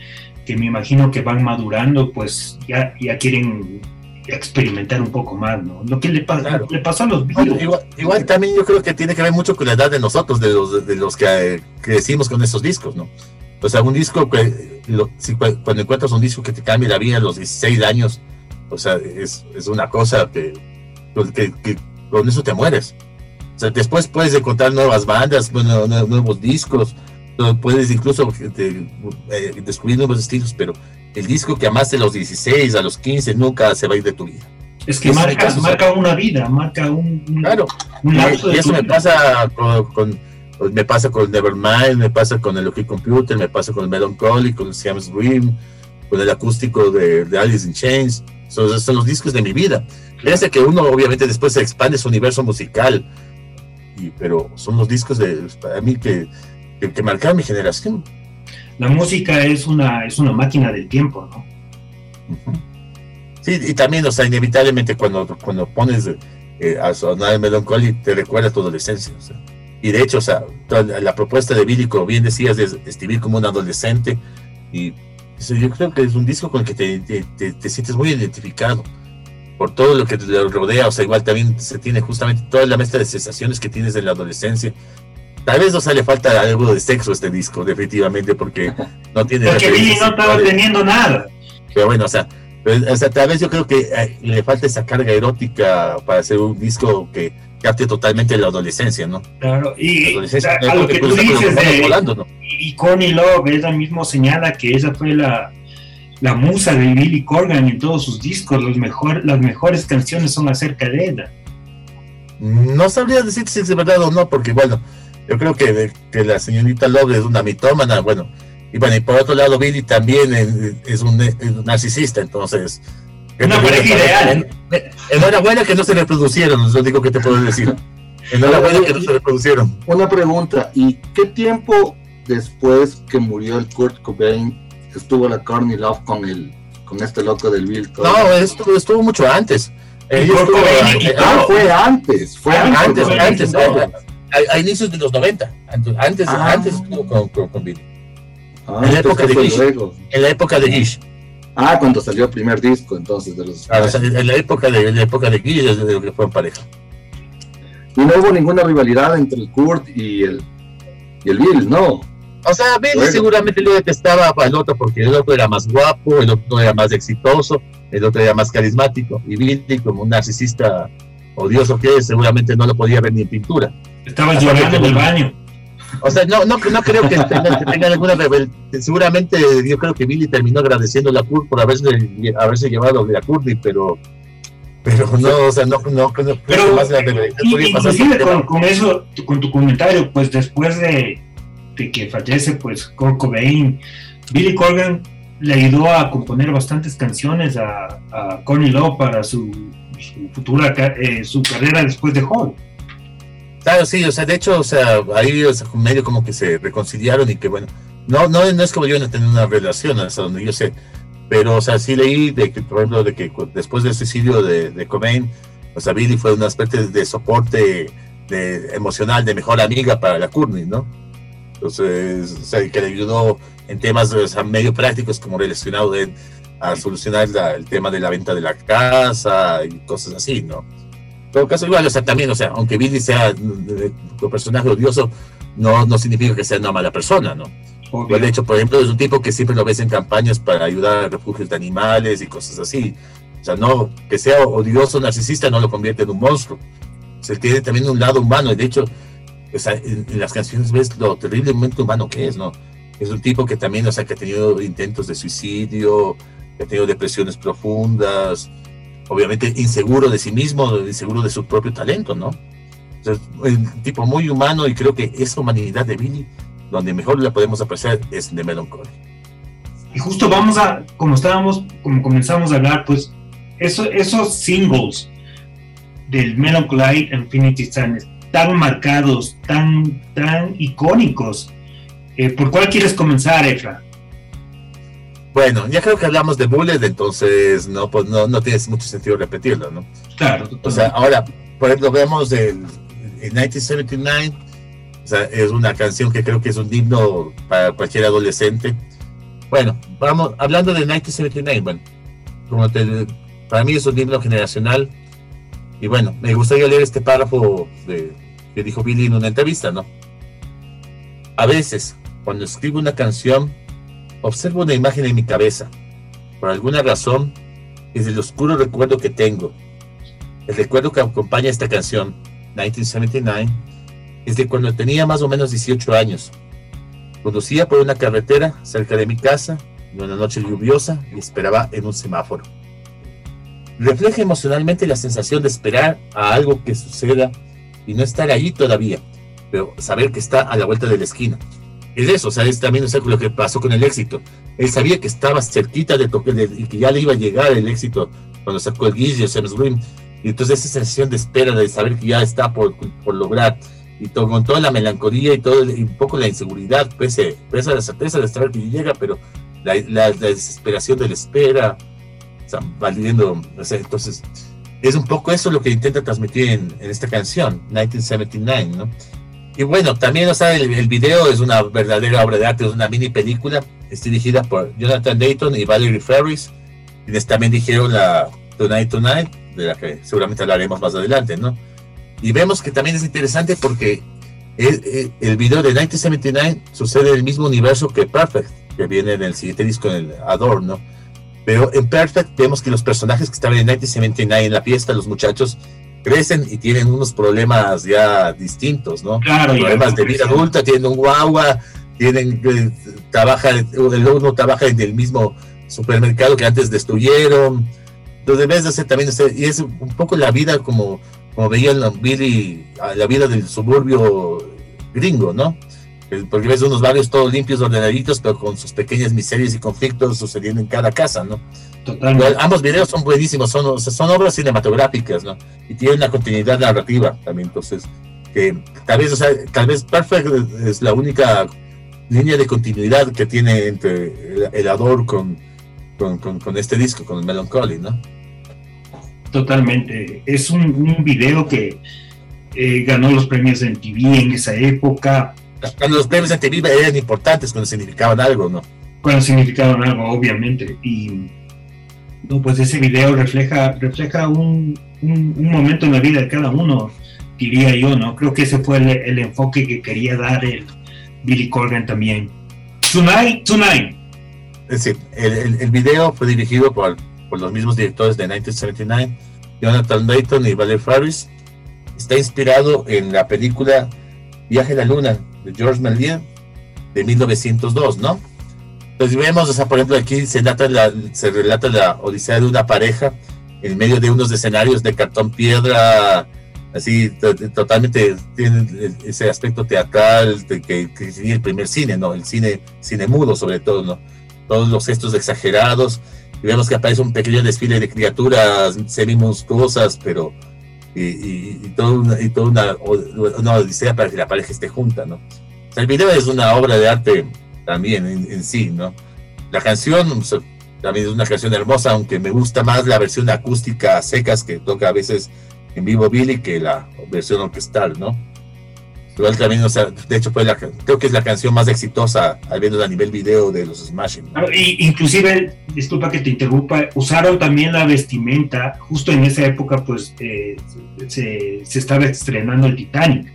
que, me imagino que van madurando, pues ya, ya quieren experimentar un poco más, ¿no? Lo que le, le pasó a los videos. igual, igual, también yo creo que tiene que ver mucho con la edad de nosotros, de los, de los que eh, crecimos con esos discos, ¿no? O sea, un disco que cuando encuentras un disco que te cambia la vida a los 16 años, o sea, es, es una cosa que, que, con eso te mueres. O sea, después puedes encontrar nuevas bandas, nuevos discos, puedes incluso eh, descubrir nuevos estilos, pero el disco que amaste a los 16, a los 15, nunca se va a ir de tu vida. Es que marca, marca una vida, marca un, claro. y, eso me pasa con pues, me pasa con Nevermind, me pasa con el OK Computer, me pasa con el Melancholy, con el Siam's Dream, con el acústico de, Alice in Chains. Son, son, los discos de mi vida. Fíjense que uno obviamente después se expande su universo musical, y, pero son los discos de, para mí que, que, marcaron mi generación. La música es una, es una máquina del tiempo, ¿no? Sí, y también, o sea, inevitablemente cuando, cuando pones eh, a sonar el Melancholy te recuerda tu adolescencia. O sea y de hecho, o sea, la propuesta de Billy, como bien decías, de escribir como un adolescente, Y yo creo que es un disco con el que te, te, sientes muy identificado por todo lo que te rodea, o sea, igual también se tiene justamente toda la mezcla de sensaciones que tienes en la adolescencia. Tal vez no sale falta algo de sexo este disco, definitivamente, porque no tiene... Porque Billy no estaba teniendo nada. Pero bueno, o sea, o sea, tal vez yo creo que eh, le falta esa carga erótica para hacer un disco que capte totalmente la adolescencia, ¿no? Claro, y a, lo que tú dices de, volando, y Connie Love, ella mismo señala que esa fue la, la musa de Billy Corgan en todos sus discos, los mejor, las mejores canciones son acerca de ella. No sabría decir si es verdad o no, porque bueno, yo creo que, que la señorita Love es una mitómana, bueno, y bueno, y por otro lado, Billy también es, un, narcisista, entonces. Una pareja ideal. Enhorabuena que no se reproducieron, es lo único que te puedo decir. Enhorabuena que no se reproducieron. Una pregunta, ¿y qué tiempo después que murió el Kurt Cobain estuvo la Courtney Love con el con este loco del Bill No, estuvo, estuvo mucho antes. ah, fue antes, fue antes, antes, a, inicios de los 90, antes, ah. antes estuvo con, con Billy. Ah, en, la época de Gish, en la época de Gish. Ah, cuando salió el primer disco, entonces, de los... Ah, en la época de, la época de Gish, desde que fue en pareja. Y no hubo ninguna rivalidad entre el Kurt y el, y el Bill, ¿no? O sea, Billy seguramente lo detestaba al otro porque el otro era más guapo, el otro era más exitoso, el otro era más carismático. Y Billy, como un narcisista odioso que es, seguramente no lo podía ver ni en pintura. Estaba llorando en el baño. O sea, no, no, no creo que tenga, alguna Seguramente yo creo que Billy terminó agradeciendo a Kurt por haberse, haberse llevado a Courtney, pero pero no, o sea, no, no, creo pero, más la inclusive con, con, eso, con tu comentario, pues después de, de que fallece pues Kurt Cobain, Billy Corgan le ayudó a componer bastantes canciones a, a Connie Love para su, su futura eh, su carrera después de Hall. Claro, sí, o sea, de hecho, o sea, ahí o sea, medio como que se reconciliaron y que bueno, no, no, no es como yo no tener una relación hasta donde yo sé, pero o sea, sí leí de que, por ejemplo, de que después del suicidio de, de Cobain, o sea, Billy fue una especie de soporte de, emocional, de mejor amiga para la Courtney, ¿no? Entonces, o sea, que le ayudó en temas o sea, medio prácticos como relacionado a solucionar el tema de la venta de la casa y cosas así, ¿no? En todo caso, igual, o sea, también, o sea, aunque Billy sea un personaje odioso, no, no significa que sea una mala persona, ¿no? de hecho, por ejemplo, es un tipo que siempre lo ves en campañas para ayudar a refugios de animales y cosas así. O sea, no, que sea odioso, narcisista, no lo convierte en un monstruo. O sea, tiene también un lado humano, y de hecho, o sea, en, las canciones ves lo terriblemente humano que es, ¿no? Es un tipo que también, o sea, que ha tenido intentos de suicidio, que ha tenido depresiones profundas, obviamente inseguro de sí mismo, inseguro de su propio talento, ¿no? es un tipo muy humano y creo que esa humanidad de Billy, donde mejor la podemos apreciar es de Melancholy. Y justo vamos a, como estábamos, como comenzamos a hablar, pues eso, esos singles del Melancholy Infinity Sadness, tan marcados, tan, tan icónicos, eh, ¿por cuál quieres comenzar, Efra? Bueno, ya creo que hablamos de Bullet, entonces no, pues no, no tiene mucho sentido repetirlo, ¿no? Claro. O sea, ahora, por ejemplo, vemos el, 1979, o sea, es una canción que creo que es un himno para cualquier adolescente. Bueno, vamos, hablando de 1979, bueno, como te, para mí es un himno generacional. Y bueno, me gustaría leer este párrafo de, que dijo Billy en una entrevista, ¿no? A veces, cuando escribo una canción, Observo una imagen en mi cabeza. Por alguna razón, es el oscuro recuerdo que tengo. El recuerdo que acompaña esta canción, 1979, es de cuando tenía más o menos 18 años. Conducía por una carretera cerca de mi casa en una noche lluviosa y esperaba en un semáforo. Refleja emocionalmente la sensación de esperar a algo que suceda y no estar allí todavía, pero saber que está a la vuelta de la esquina es eso, o sea, es también lo que pasó con el éxito. Él sabía que estaba cerquita de tocar y que ya le iba a llegar el éxito cuando sacó el Guille, James Green. Y entonces esa sensación de espera, de saber que ya está por, lograr, y con toda la melancolía y todo y un poco la inseguridad, pese, pese a la certeza de saber que llega, pero la, desesperación de la espera, sea, valiendo, o sea, entonces es un poco eso lo que intenta transmitir en, en esta canción, 1979, ¿no? Y bueno, también, o sea, el, video es una verdadera obra de arte, es una mini película es dirigida por Jonathan Dayton y Valerie Ferris, quienes también dijeron la Tonight Tonight, de la que seguramente hablaremos más adelante, ¿no? Y vemos que también es interesante porque el, el video de 1979 sucede en el mismo universo que Perfect, que viene en el siguiente disco, en el Adore, ¿no? Pero en Perfect vemos que los personajes que estaban en 1979 en la fiesta, los muchachos, crecen y tienen unos problemas ya distintos, ¿no? Claro, problemas de vida adulta, tienen un guagua, tienen, eh, trabaja, el uno trabaja en el mismo supermercado que antes destruyeron. Entonces debes de hacer también, y es un poco la vida como, como veían Billy, la vida del suburbio gringo, ¿no? Porque ves unos barrios todos limpios, ordenaditos, pero con sus pequeñas miserias y conflictos sucediendo en cada casa, ¿no? Totalmente. ambos videos son buenísimos, son, son obras cinematográficas, ¿no? Y tienen una continuidad narrativa también, entonces, que tal vez, o sea, tal vez Perfect es la única línea de continuidad que tiene entre el, Ador con, con, con, este disco, con el Melancholy, ¿no? Totalmente. Es un, un video que eh, ganó los premios en TV en esa época cuando los premios de eran importantes, cuando significaban algo, ¿no? Cuando significaban algo, obviamente. Y no, pues ese video refleja, refleja un, un, momento en la vida de cada uno, diría yo, ¿no? Creo que ese fue el, enfoque que quería dar el Billy Corgan también. Tonight, Tonight. Es decir, el, el, video fue dirigido por, por, los mismos directores de 1979, Jonathan Dayton y Valerie Faris. Está inspirado en la película Viaje a la Luna George Méliès de 1902, ¿no? Entonces vemos, o sea, por ejemplo, aquí se relata, la, odisea de una pareja en medio de unos escenarios de cartón piedra, así totalmente tiene ese aspecto teatral de que, que el primer cine, ¿no? El cine, cine mudo sobre todo, ¿no? Todos los gestos exagerados, y vemos que aparece un pequeño desfile de criaturas semi monstruosas, pero y, y, y, toda una, y toda odisea para que la pareja esté junta, ¿no? El video es una obra de arte también en, sí, ¿no? La canción también es una canción hermosa, aunque me gusta más la versión acústica secas que toca a veces en vivo Billy que la versión orquestal, ¿no? Igual también, o sea, de hecho, fue la, creo que es la canción más exitosa, al menos a nivel video de los Smashing. Y, inclusive, disculpa que te interrumpa, usaron también la vestimenta, justo en esa época, pues eh, se, se, estaba estrenando el Titanic.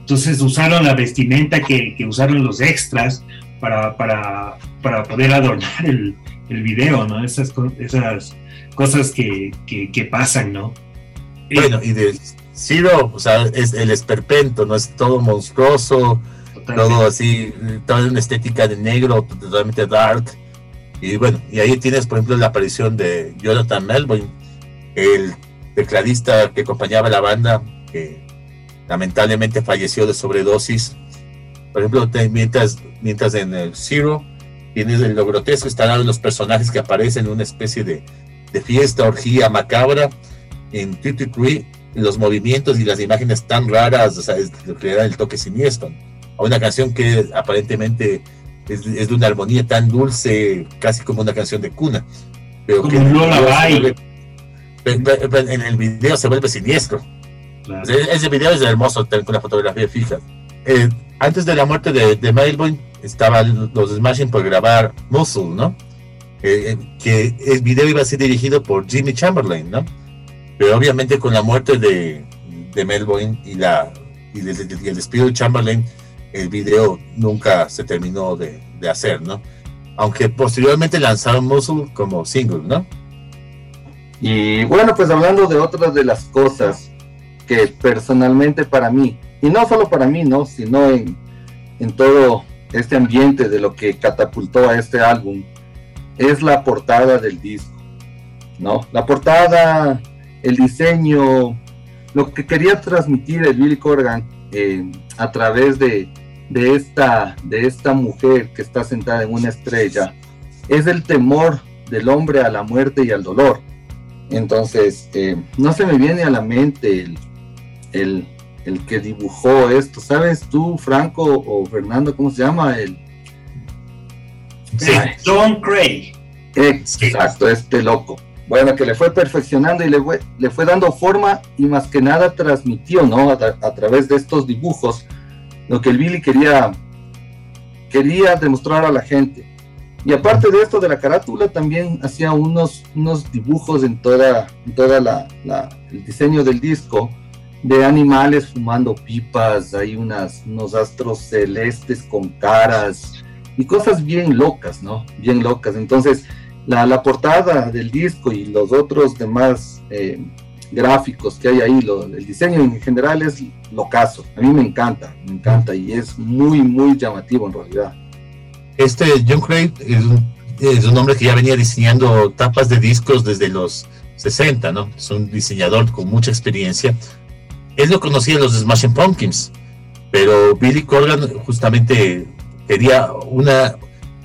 Entonces usaron la vestimenta que, que usaron los extras para, para, para poder adornar el, el, video, ¿no? Esas, esas cosas que, que, que pasan, ¿no? Bueno, y de Zero, o sea, es el esperpento, no es todo monstruoso, todo así, toda una estética de negro, totalmente dark. Y bueno, y ahí tienes, por ejemplo, la aparición de Jonathan Melbourne, el tecladista que acompañaba la banda, que lamentablemente falleció de sobredosis. Por ejemplo, mientras, mientras en el Zero tienes el lo grotesco, están los personajes que aparecen en una especie de, de fiesta, orgía macabra. En Tutti los movimientos y las imágenes tan raras, o sea, es lo que le da el toque siniestro. A una canción que aparentemente es, de una armonía tan dulce, casi como una canción de cuna. Pero como que vuelve, en el video se vuelve siniestro. ese video es hermoso con la fotografía fija. Eh, antes de la muerte de, de Melbourne, estaban los Smashing por grabar Muscle, ¿no? Eh, eh, que el video iba a ser dirigido por Jimmy Chamberlain, ¿no? Pero obviamente con la muerte de, de Melbourne y, la, y, el, despido de Chamberlain, el video nunca se terminó de, de hacer, ¿no? Aunque posteriormente lanzaron Muscle como single, ¿no? Y bueno, pues hablando de otras de las cosas que personalmente para mí, y no solo para mí, ¿no? Sino en, en todo este ambiente de lo que catapultó a este álbum, es la portada del disco, ¿no? La portada el diseño, lo que quería transmitir el Billy Corgan eh, a través de, de, esta, de esta mujer que está sentada en una estrella, es el temor del hombre a la muerte y al dolor. Entonces, eh, no se me viene a la mente el, el, el, que dibujó esto. ¿Sabes tú, Franco o Fernando, cómo se llama? El... John Cray. Exacto, este loco bueno, que le fue perfeccionando y le fue, le fue dando forma y más que nada transmitió, ¿no? A, través de estos dibujos, lo que el Billy quería, quería demostrar a la gente. Y aparte de esto de la carátula, también hacía unos, unos dibujos en toda, toda la, el diseño del disco de animales fumando pipas, hay unas, unos astros celestes con caras y cosas bien locas, ¿no? Bien locas. Entonces, la, la portada del disco y los otros demás eh, gráficos que hay ahí, lo, el diseño en general es locazo. A mí me encanta, me encanta y es muy, muy llamativo en realidad. Este John Craig es un, es hombre que ya venía diseñando tapas de discos desde los 60, ¿no? Es un diseñador con mucha experiencia. Él lo conocía los Smashing Pumpkins, pero Billy Corgan justamente quería una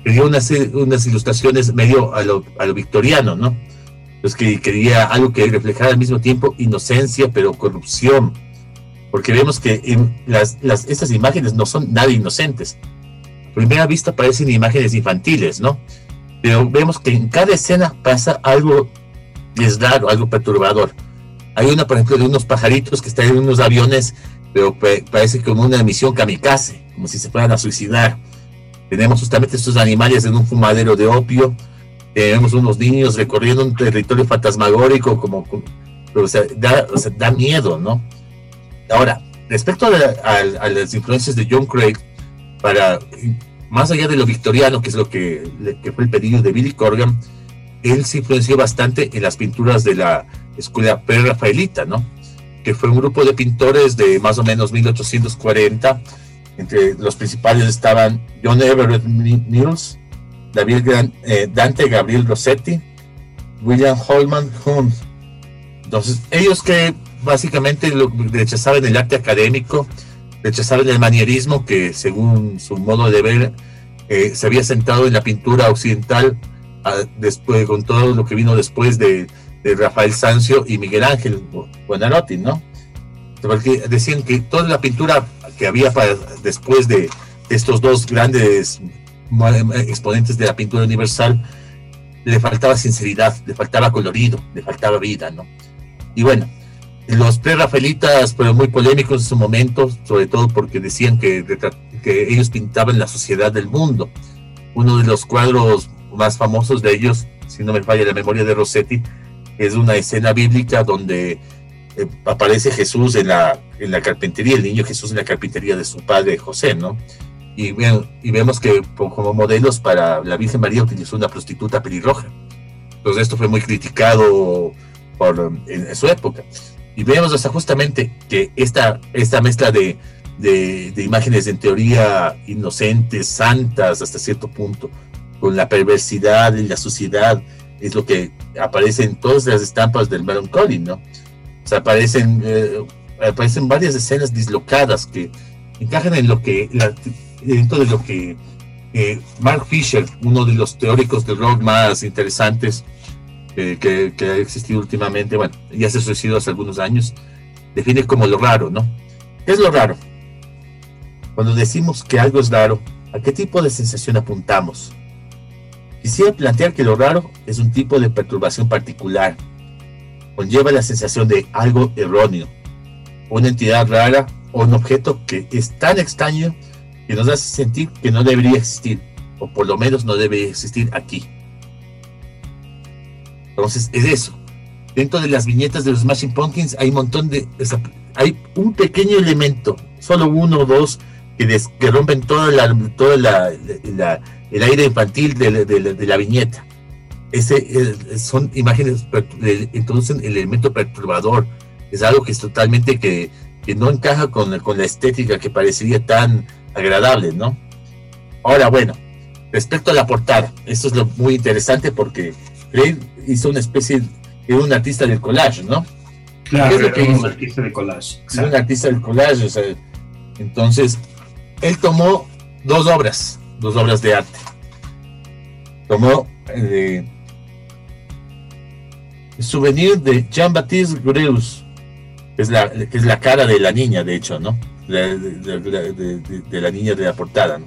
quería unas, unas ilustraciones medio a lo, a lo victoriano, ¿no? Entonces que quería algo que reflejara al mismo tiempo inocencia, pero corrupción. Porque vemos que las, estas imágenes no son nada inocentes primera vista parecen imágenes infantiles, ¿no? Pero vemos que en cada escena pasa algo es raro, algo perturbador. Hay una, por ejemplo, de unos pajaritos que están en unos aviones, pero parece como una misión kamikaze, como si se fueran a suicidar. Tenemos justamente estos animales en un fumadero de opio. Tenemos unos niños recorriendo un territorio fantasmagórico, como, o sea, da, da miedo, ¿no? Ahora, respecto a las influencias de John Craig, para, más allá de lo victoriano, que es lo que, fue el pedido de Billy Corgan, él se influenció bastante en las pinturas de la escuela pre-rafaelita, ¿no? Que fue un grupo de pintores de más o menos 1840. Entre los principales estaban John Everett Mills, David eh, Dante Gabriel Rossetti, William Holman Hunt. Entonces, ellos que básicamente rechazaban el arte académico, rechazaban el manierismo que, según su modo de ver, eh, se había sentado en la pintura occidental después, con todo lo que vino después de, Rafael Sanzio y Miguel Ángel Buonarroti, ¿no? Porque decían que toda la pintura que había para, después de estos dos grandes exponentes de la pintura universal, le faltaba sinceridad, le faltaba colorido, le faltaba vida, ¿no? Y bueno, los pre-rafaelitas fueron muy polémicos en su momento, sobre todo porque decían que, que ellos pintaban la sociedad del mundo. Uno de los cuadros más famosos de ellos, si no me falla la memoria de Rossetti, es una escena bíblica donde eh, aparece Jesús en la, en la carpintería, el niño Jesús en la carpintería de su padre José, ¿no? Y, y vemos que como modelos para la Virgen María utilizó una prostituta pelirroja. Entonces esto fue muy criticado en su época. Y vemos hasta justamente que esta, esta mezcla de, de, imágenes en teoría inocentes, santas hasta cierto punto, con la perversidad y la suciedad, es lo que aparece en todas las estampas del Melancholy, ¿no? O sea, aparecen, eh, aparecen varias escenas dislocadas que encajan en lo que, dentro de lo que eh, Mark Fisher, uno de los teóricos del rock más interesantes, que, ha existido últimamente, bueno, ya se suicidó hace algunos años, define como lo raro, ¿no? ¿Qué es lo raro? Cuando decimos que algo es raro, ¿a qué tipo de sensación apuntamos? Quisiera plantear que lo raro es un tipo de perturbación particular. Conlleva la sensación de algo erróneo, una entidad rara o un objeto que es tan extraño que nos hace sentir que no debería existir, o por lo menos no debería existir aquí. Entonces, es eso. Dentro de las viñetas de los Smashing Pumpkins hay un montón de. Hay un pequeño elemento, solo uno o dos, que, rompen toda la, toda la, el aire infantil de, la viñeta. Ese, son imágenes que introducen el elemento perturbador. Es algo que es totalmente que, que no encaja con, con la estética que parecería tan agradable, ¿no? Ahora, bueno, respecto a la portada, esto es lo muy interesante porque hizo una especie de un artista del collage, ¿no? Claro, es un artista de collage. Es un artista del collage, o sea, entonces él tomó dos obras, dos obras de arte. Tomó eh, souvenir de Jean-Baptiste Greus, que es, la, es la cara de la niña, de hecho, ¿no? De, de la niña de la portada, ¿no?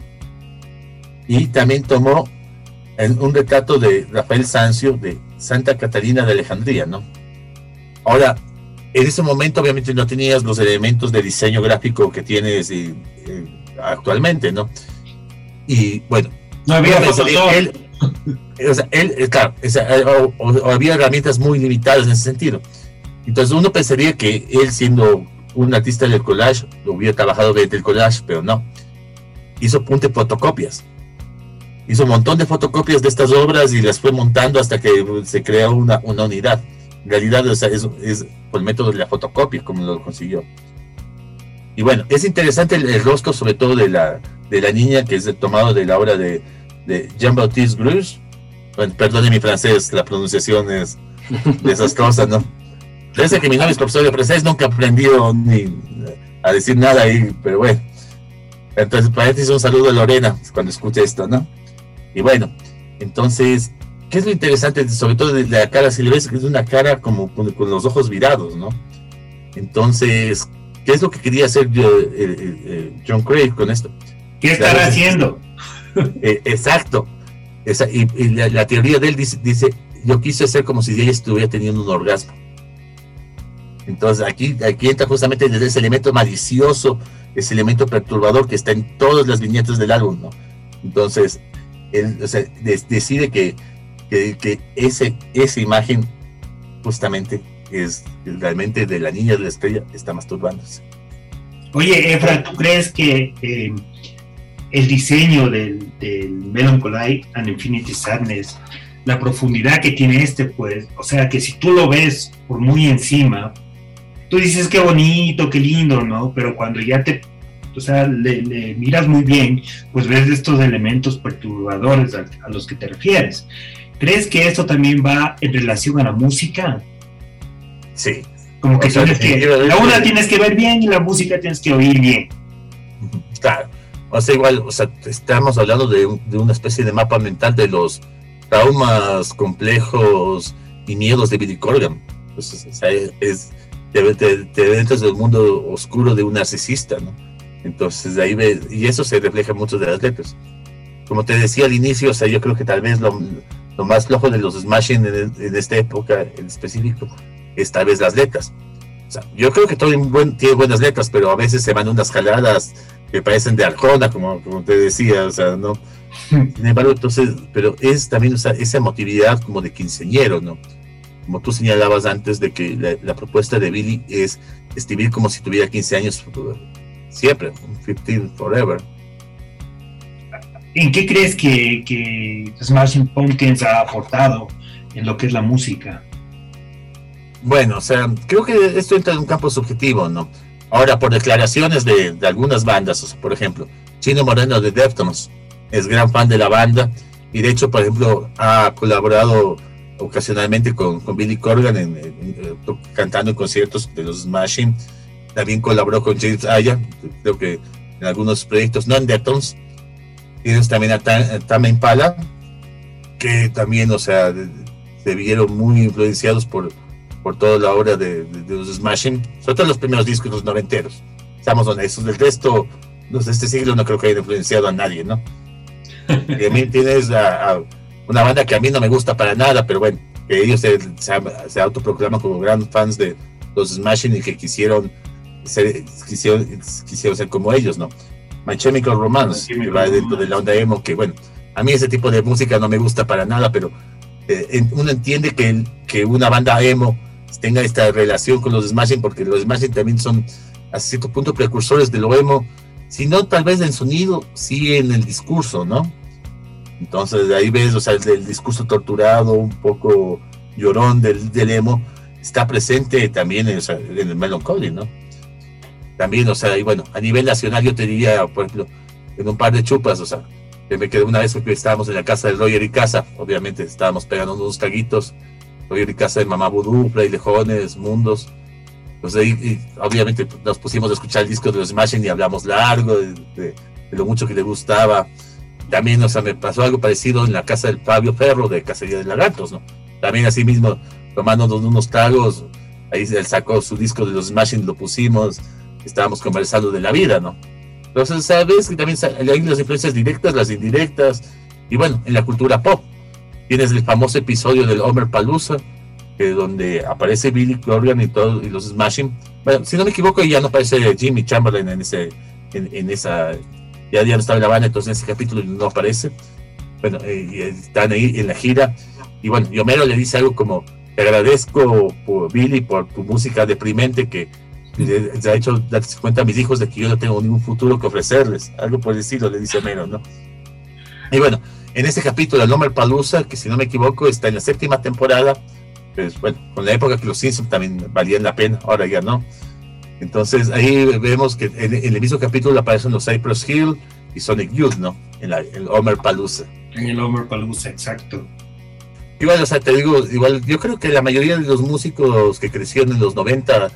Y también tomó en un retrato de Rafael Sancio de Santa Catarina de Alejandría, ¿no? Ahora, en ese momento obviamente no tenías los elementos de diseño gráfico que tienes eh, actualmente, ¿no? Y bueno, no había Photoshop. O sea, él, eh, claro, había herramientas muy limitadas en ese sentido. Entonces uno pensaría que él siendo un artista del collage, hubiera trabajado desde el collage, pero no. Hizo punte fotocopias. Hizo un montón de fotocopias de estas obras y las fue montando hasta que se creó una, una unidad. En realidad o sea, es, es, por el método de la fotocopia como lo consiguió. Y bueno, es interesante el, rostro sobre todo de la, de la niña que es tomado de la obra de, de Jean-Baptiste Grus. Bueno, perdone mi francés, la pronunciación es desastrosa, ¿no? Parece que mi novio es profesor de francés, nunca aprendido ni a decir nada ahí, pero bueno. Entonces, para ti un saludo a Lorena cuando escuche esto, ¿no? Y bueno, entonces, ¿qué es lo interesante, sobre todo de la cara? Si le ves que es una cara como con, los ojos virados, ¿no? Entonces, ¿qué es lo que quería hacer yo, eh, eh, eh, John Craig con esto? ¿Qué estará haciendo? Exacto. y, la, teoría de él dice, dice, yo quise hacer como si ella estuviera teniendo un orgasmo. Entonces aquí, aquí entra justamente ese elemento malicioso, ese elemento perturbador que está en todas las viñetas del álbum, ¿no? Entonces, él decide que, que, ese, esa imagen justamente es realmente de la niña de la estrella está masturbándose. Oye, Efra, ¿tú crees que eh, el diseño del, del Melancholy and Infinity Sadness, la profundidad que tiene este, pues, o sea, que si tú lo ves por muy encima, tú dices qué bonito, qué lindo, ¿no? Pero cuando ya te, o sea, le, miras muy bien, pues ves estos elementos perturbadores a, los que te refieres. ¿Crees que esto también va en relación a la música? Sí. Como que tienes que, la una tienes que ver bien y la música tienes que oír bien. Claro. O sea, igual, o sea, estamos hablando de, de una especie de mapa mental de los traumas complejos y miedos de Billy Corgan. Pues, o sea, es, te, te, te entras del mundo oscuro de un narcisista, ¿no? Entonces de ahí y eso se refleja mucho de las letras. Como te decía al inicio, o sea, yo creo que tal vez lo, lo más flojo de los Smashing en, esta época en específico es tal vez las letras. O sea, yo creo que todo buen, tiene buenas letras, pero a veces se van unas jaladas que parecen de Arjona, como, como te decía, o sea, ¿no? Sin embargo, entonces, pero es también esa emotividad como de quinceñero, ¿no? como tú señalabas antes, de que la, propuesta de Billy es escribir como si tuviera 15 años siempre, 15 forever. ¿En qué crees que, que Smashing Pumpkins ha aportado en lo que es la música? Bueno, o sea, creo que esto entra en un campo subjetivo, ¿no? Ahora, por declaraciones de, de algunas bandas, o sea, por ejemplo, Chino Moreno de Deftones es gran fan de la banda y de hecho, por ejemplo, ha colaborado ocasionalmente con, con Billy Corgan en, eh, cantando en conciertos de los Smashing. También colaboró con James Aya, creo que en algunos proyectos, no en Deftones. Tienes también a, Tame Impala, que también, o sea, se vieron muy influenciados por, por toda la obra de, de, los Smashing, sobre todo los primeros discos, los noventeros. Estamos honestos, del resto, los de este siglo no creo que haya influenciado a nadie, ¿no? También tienes a una banda que a mí no me gusta para nada, pero bueno, que ellos se, se, autoproclaman como grandes fans de los Smashing y que quisieron ser, quisieron, quisieron ser como ellos, ¿no? My Chemical Romance, que va dentro de la onda emo, que bueno, a mí ese tipo de música no me gusta para nada, pero eh, uno entiende que, que una banda emo tenga esta relación con los Smashing, porque los Smashing también son a cierto punto precursores de lo emo, si no tal vez en sonido, sí en el discurso, ¿no? Entonces de ahí ves, o sea, el, discurso torturado, un poco llorón del, del emo, está presente también en, en el Melancholy, ¿no? También, o sea, y bueno, a nivel nacional yo te diría, por ejemplo, en un par de chupas, o sea, que me quedé una vez porque estábamos en la casa de Roger y Casa, obviamente estábamos pegando unos taguitos, Y Casa de Mamá Voodoo, Play de Mundos, entonces ahí, obviamente nos pusimos a escuchar el disco de los Smashing y hablamos largo de, de lo mucho que le gustaba, también, o sea, me pasó algo parecido en la casa del Fabio Ferro de Cacería de Lagartos, ¿no? También así mismo, tomándonos unos tragos, ahí él sacó su disco de los Smashing, lo pusimos, estábamos conversando de la vida, ¿no? Entonces, sabes que también hay las influencias directas, las indirectas, y bueno, en la cultura pop. Tienes el famoso episodio del Homer Palooza, donde aparece Billy Corgan y, todos y los Smashing. Bueno, si no me equivoco, ya no aparece Jimmy Chamberlain en, ese, en, en esa ya, ya no estaba en la banda, entonces en ese capítulo no aparece. bueno, eh, están ahí en la gira. Y bueno, y Homero le dice algo como, te agradezco, por, Billy, por tu música deprimente que ha hecho darse cuenta a mis hijos de que yo no tengo ningún futuro que ofrecerles. Algo por el estilo, le dice Homero, ¿no? Y bueno, en este capítulo, el Homer Palusa, que si no me equivoco, está en la séptima temporada, pues bueno, con la época que los Simpsons también valían la pena, ahora ya no. Entonces ahí vemos que en, el mismo capítulo aparecen los Cypress Hill y Sonic Youth, ¿no? En, la, el Homer Palusa. En el Homer Palusa, exacto. Igual, o sea, te digo, igual, yo creo que la mayoría de los músicos que crecieron en los 90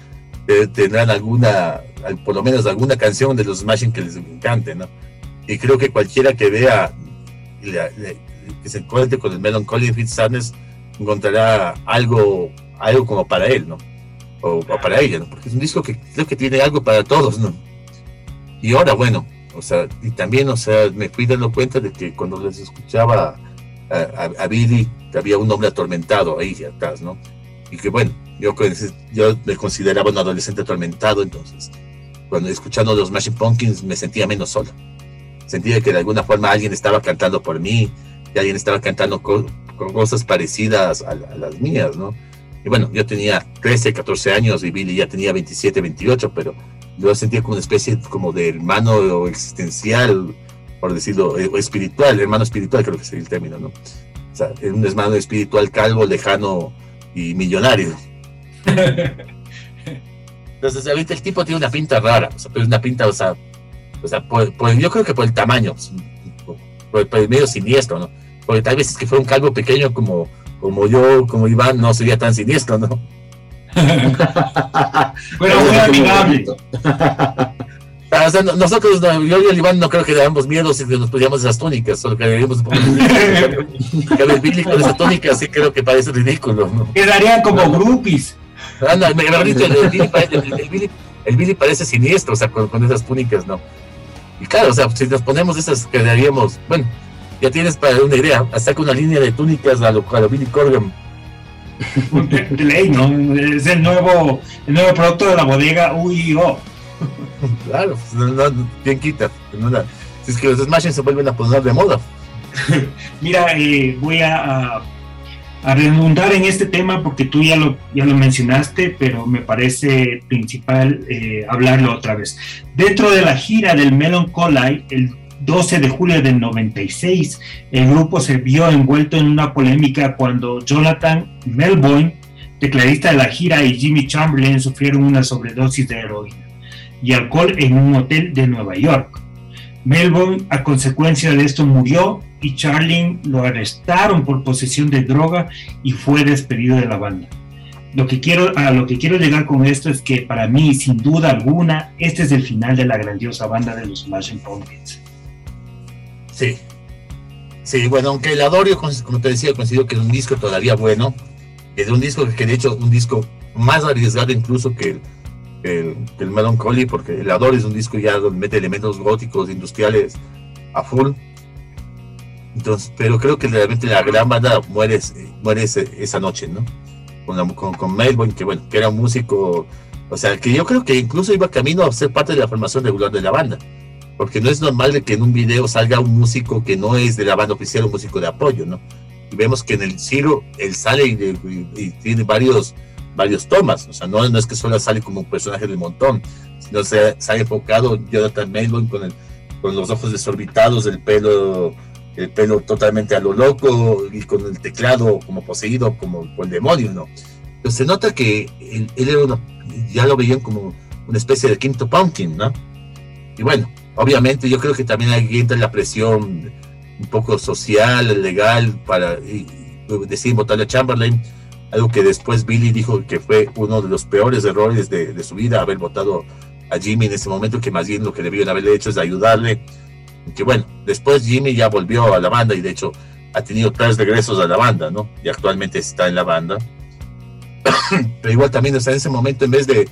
eh, tendrán alguna, por lo menos alguna canción de los Smashing que les encante, ¿no? Y creo que cualquiera que vea, que se encuentre con el Melancholy Fit Sadness, encontrará algo, algo como para él, ¿no? O, para ella, ¿no? Porque es un disco que creo que tiene algo para todos, ¿no? Y ahora, bueno, o sea, y también, o sea, me fui dando cuenta de que cuando les escuchaba a, Billy, que había un hombre atormentado ahí atrás, ¿no? Y que bueno, yo, yo me consideraba un adolescente atormentado, entonces, cuando escuchando los Machine Pumpkins me sentía menos solo. Sentía que de alguna forma alguien estaba cantando por mí, y alguien estaba cantando con, cosas parecidas a, las mías, ¿no? Y bueno, yo tenía 13, 14 años y Billy ya tenía 27, 28, pero yo sentía como una especie como de hermano existencial, por decirlo, eh, espiritual, hermano espiritual creo que sería el término, ¿no? O sea, un hermano espiritual calvo, lejano y millonario. Entonces, ahorita el tipo tiene una pinta rara, o sea, pero una pinta, o sea, o sea yo creo que por el tamaño, por, el medio siniestro, ¿no? Porque tal vez es que fue un calvo pequeño como, como yo, como Iván, no sería tan siniestro, ¿no? Bueno, muy amigable. Ah, o sea, nosotros, yo y el Iván no creo que damos miedo si nos pusiéramos esas túnicas, solo que haríamos un poco de Billy con esa túnica sí creo que parece ridículo. ¿no? Quedarían como groupies. Anda, el, Billy, el, Billy, parece siniestro, o sea, con, con, esas túnicas, ¿no? Y claro, o sea, si nos ponemos esas, quedaríamos, bueno, ya tienes para una idea, hasta con una línea de túnicas a lo, a Billy Corgan. De ley, ¿no? Es el nuevo, el nuevo producto de la bodega UIO. Claro, pues, no, ¿quién quita? si es que los Smashes se vuelven a poner de moda. Mira, eh, voy a, a, redundar en este tema porque tú ya lo, ya lo mencionaste, pero me parece principal eh, hablarlo otra vez. Dentro de la gira del Melon Collide, el 12 de julio del 96, el grupo se vio envuelto en una polémica cuando Jonathan Melbourne, tecladista de la gira, y Jimmy Chamberlain sufrieron una sobredosis de heroína y alcohol en un hotel de Nueva York. Melbourne, a consecuencia de esto, murió y Charlie lo arrestaron por posesión de droga y fue despedido de la banda. Lo que quiero, a lo que quiero llegar con esto es que para mí, sin duda alguna, este es el final de la grandiosa banda de los Smashing Pumpkins. Sí. Sí, bueno, aunque el Adorio, como te decía, considero que es un disco todavía bueno. Es un disco que, de hecho, un disco más arriesgado incluso que el, el, el Melancholy, porque el Ador es un disco ya donde mete elementos góticos, industriales a full. Entonces, pero creo que realmente la gran banda muere, muere esa noche, ¿no? Con, con, con Melbourne, que bueno, que era un músico, o sea, que yo creo que incluso iba camino a ser parte de la formación regular de la banda. Porque no es normal que en un video salga un músico que no es de la banda oficial, un músico de apoyo, ¿no? Y vemos que en el Ciro él sale y tiene varios varios tomas, o sea, no, no es que solo sale como un personaje del montón, sino se, se ha enfocado Jonathan Melbourne con, con los ojos desorbitados, el pelo, el pelo totalmente a lo loco y con el teclado como poseído, como el demonio, ¿no? Entonces se nota que él, era ya lo veían como una especie de quinto pumpkin, ¿no? Y bueno, obviamente yo creo que también ahí entra la presión un poco social, legal, para decir votarle a Chamberlain, algo que después Billy dijo que fue uno de los peores errores de, su vida, haber votado a Jimmy en ese momento, que más bien lo que debían haberle hecho es ayudarle. Que bueno, después Jimmy ya volvió a la banda y de hecho ha tenido tres regresos a la banda, ¿no? Y actualmente está en la banda. Pero igual también, o sea, en ese momento, en vez de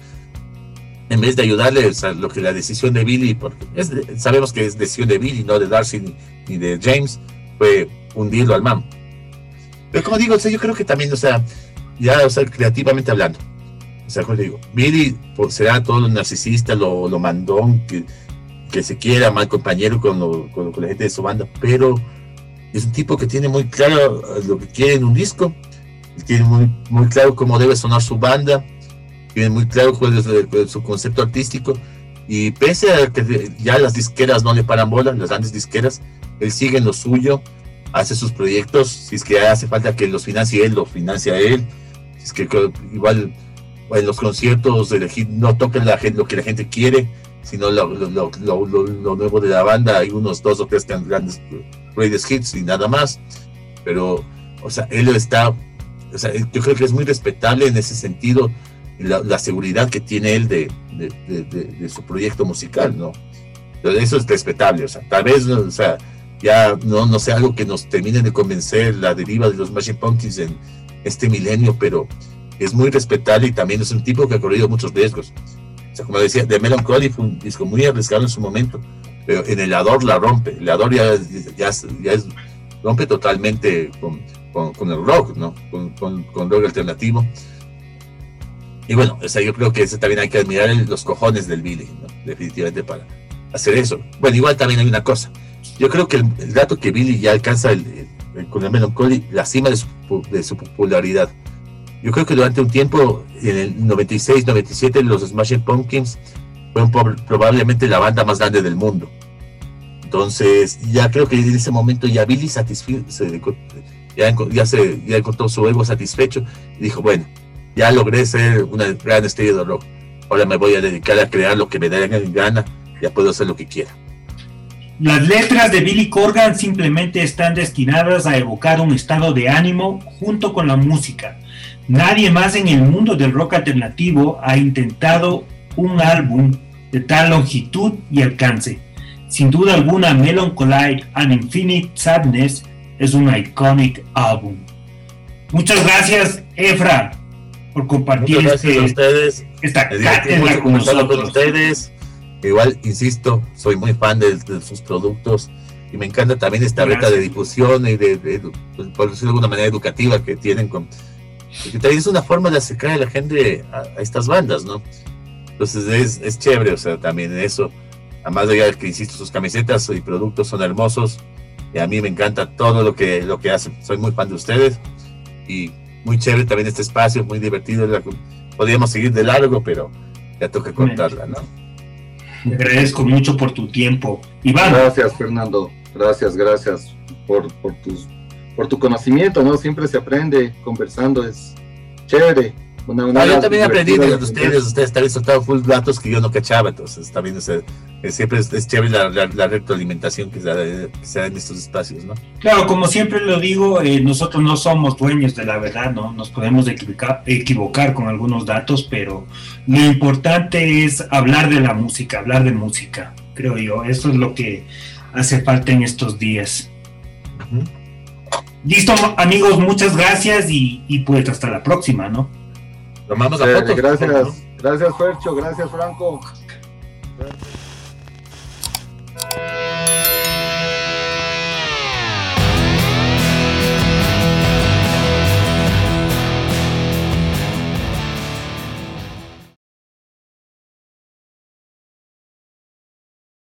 en vez de ayudarle, o sea, lo que la decisión de Billy, porque sabemos que es decisión de Billy, no de Darcy ni, de James, fue hundirlo al man. Pero como digo, o sea, yo creo que también, o sea, ya, o sea, creativamente hablando. O sea, como digo, Billy pues, será todo lo narcisista, lo, lo mandón, que, que se quiera, mal compañero con, con, la gente de su banda, pero es un tipo que tiene muy claro lo que quiere en un disco, tiene muy, muy claro cómo debe sonar su banda, tiene muy claro cuál es, su concepto artístico. Y pese a que ya las disqueras no le paran bola, las grandes disqueras, él sigue en lo suyo, hace sus proyectos, si es que hace falta que los financie él, lo financia él, es que igual en los conciertos no toquen la gente, lo que la gente quiere, sino lo, lo, lo, nuevo de la banda, hay unos dos o tres grandes greatest hits y nada más, pero, o sea, él está, o sea, yo creo que es muy respetable en ese sentido la, seguridad que tiene él de, de, su proyecto musical, ¿no? Eso es respetable, o sea, tal vez, o sea, ya no, no sea algo que nos termine de convencer la deriva de los Machine Pumpkins en este milenio, pero es muy respetable y también es un tipo que ha corrido muchos riesgos. O sea, como decía, The Melancholy fue un disco muy arriesgado en su momento, pero en el Ador la rompe. El Ador ya, ya, ya es, rompe totalmente con, con, el rock, ¿no? Con, con, con, rock alternativo. Y bueno, o sea, yo creo que eso también hay que admirar los cojones del Billy, ¿no? Definitivamente para hacer eso. Bueno, igual también hay una cosa. Yo creo que el, dato que Billy ya alcanza con el Melancholy, la cima de su, de su popularidad yo creo que durante un tiempo, en el 96, 97, los Smashing Pumpkins fueron probablemente la banda más grande del mundo. Entonces, ya creo que en ese momento ya Billy satisfe ya, ya, se, ya encontró su ego satisfecho y dijo, bueno, ya logré ser una gran estrella de rock. Ahora me voy a dedicar a crear lo que me dé gana, ya puedo hacer lo que quiera. Las letras de Billy Corgan simplemente están destinadas a evocar un estado de ánimo junto con la música Nadie más en el mundo del rock alternativo ha intentado un álbum de tal longitud y alcance. Sin duda alguna, Melancholy and Infinite Sadness es un iconic álbum. Muchas gracias, Efra, por compartir este, ustedes. esta cátedra con nosotros. ustedes. Igual, insisto, soy muy fan de, sus productos y me encanta también esta reta de difusión y de, por decirlo de alguna manera, educativa que tienen con porque también es una forma de acercar a la gente a, estas bandas, ¿no? Entonces es, es, chévere, o sea, también eso. Además de que insisto, sus camisetas y productos son hermosos. Y a mí me encanta todo lo que, lo que hacen. Soy muy fan de ustedes. Y muy chévere también este espacio, muy divertido. Podríamos seguir de largo, pero ya toca cortarla, ¿no? Agradezco mucho por tu tiempo. Iván. Gracias, Fernando. Gracias, gracias por, por tus por tu conocimiento, ¿no? Siempre se aprende conversando, es chévere. Una, una yo también aprendí de, ustedes, ustedes también soltaron full datos que yo no cachaba, entonces también siempre es, chévere la, retroalimentación que se, da, en estos espacios, ¿no? Claro, como siempre lo digo, eh, nosotros no somos dueños de la verdad, ¿no? Nos podemos equivocar, equivocar con algunos datos, pero lo importante es hablar de la música, hablar de música, creo yo. Eso es lo que hace falta en estos días. Listo, amigos, muchas gracias y, pues hasta la próxima, ¿no? Tomamos a eh, Gracias, gracias Fercho, gracias Franco. Gracias.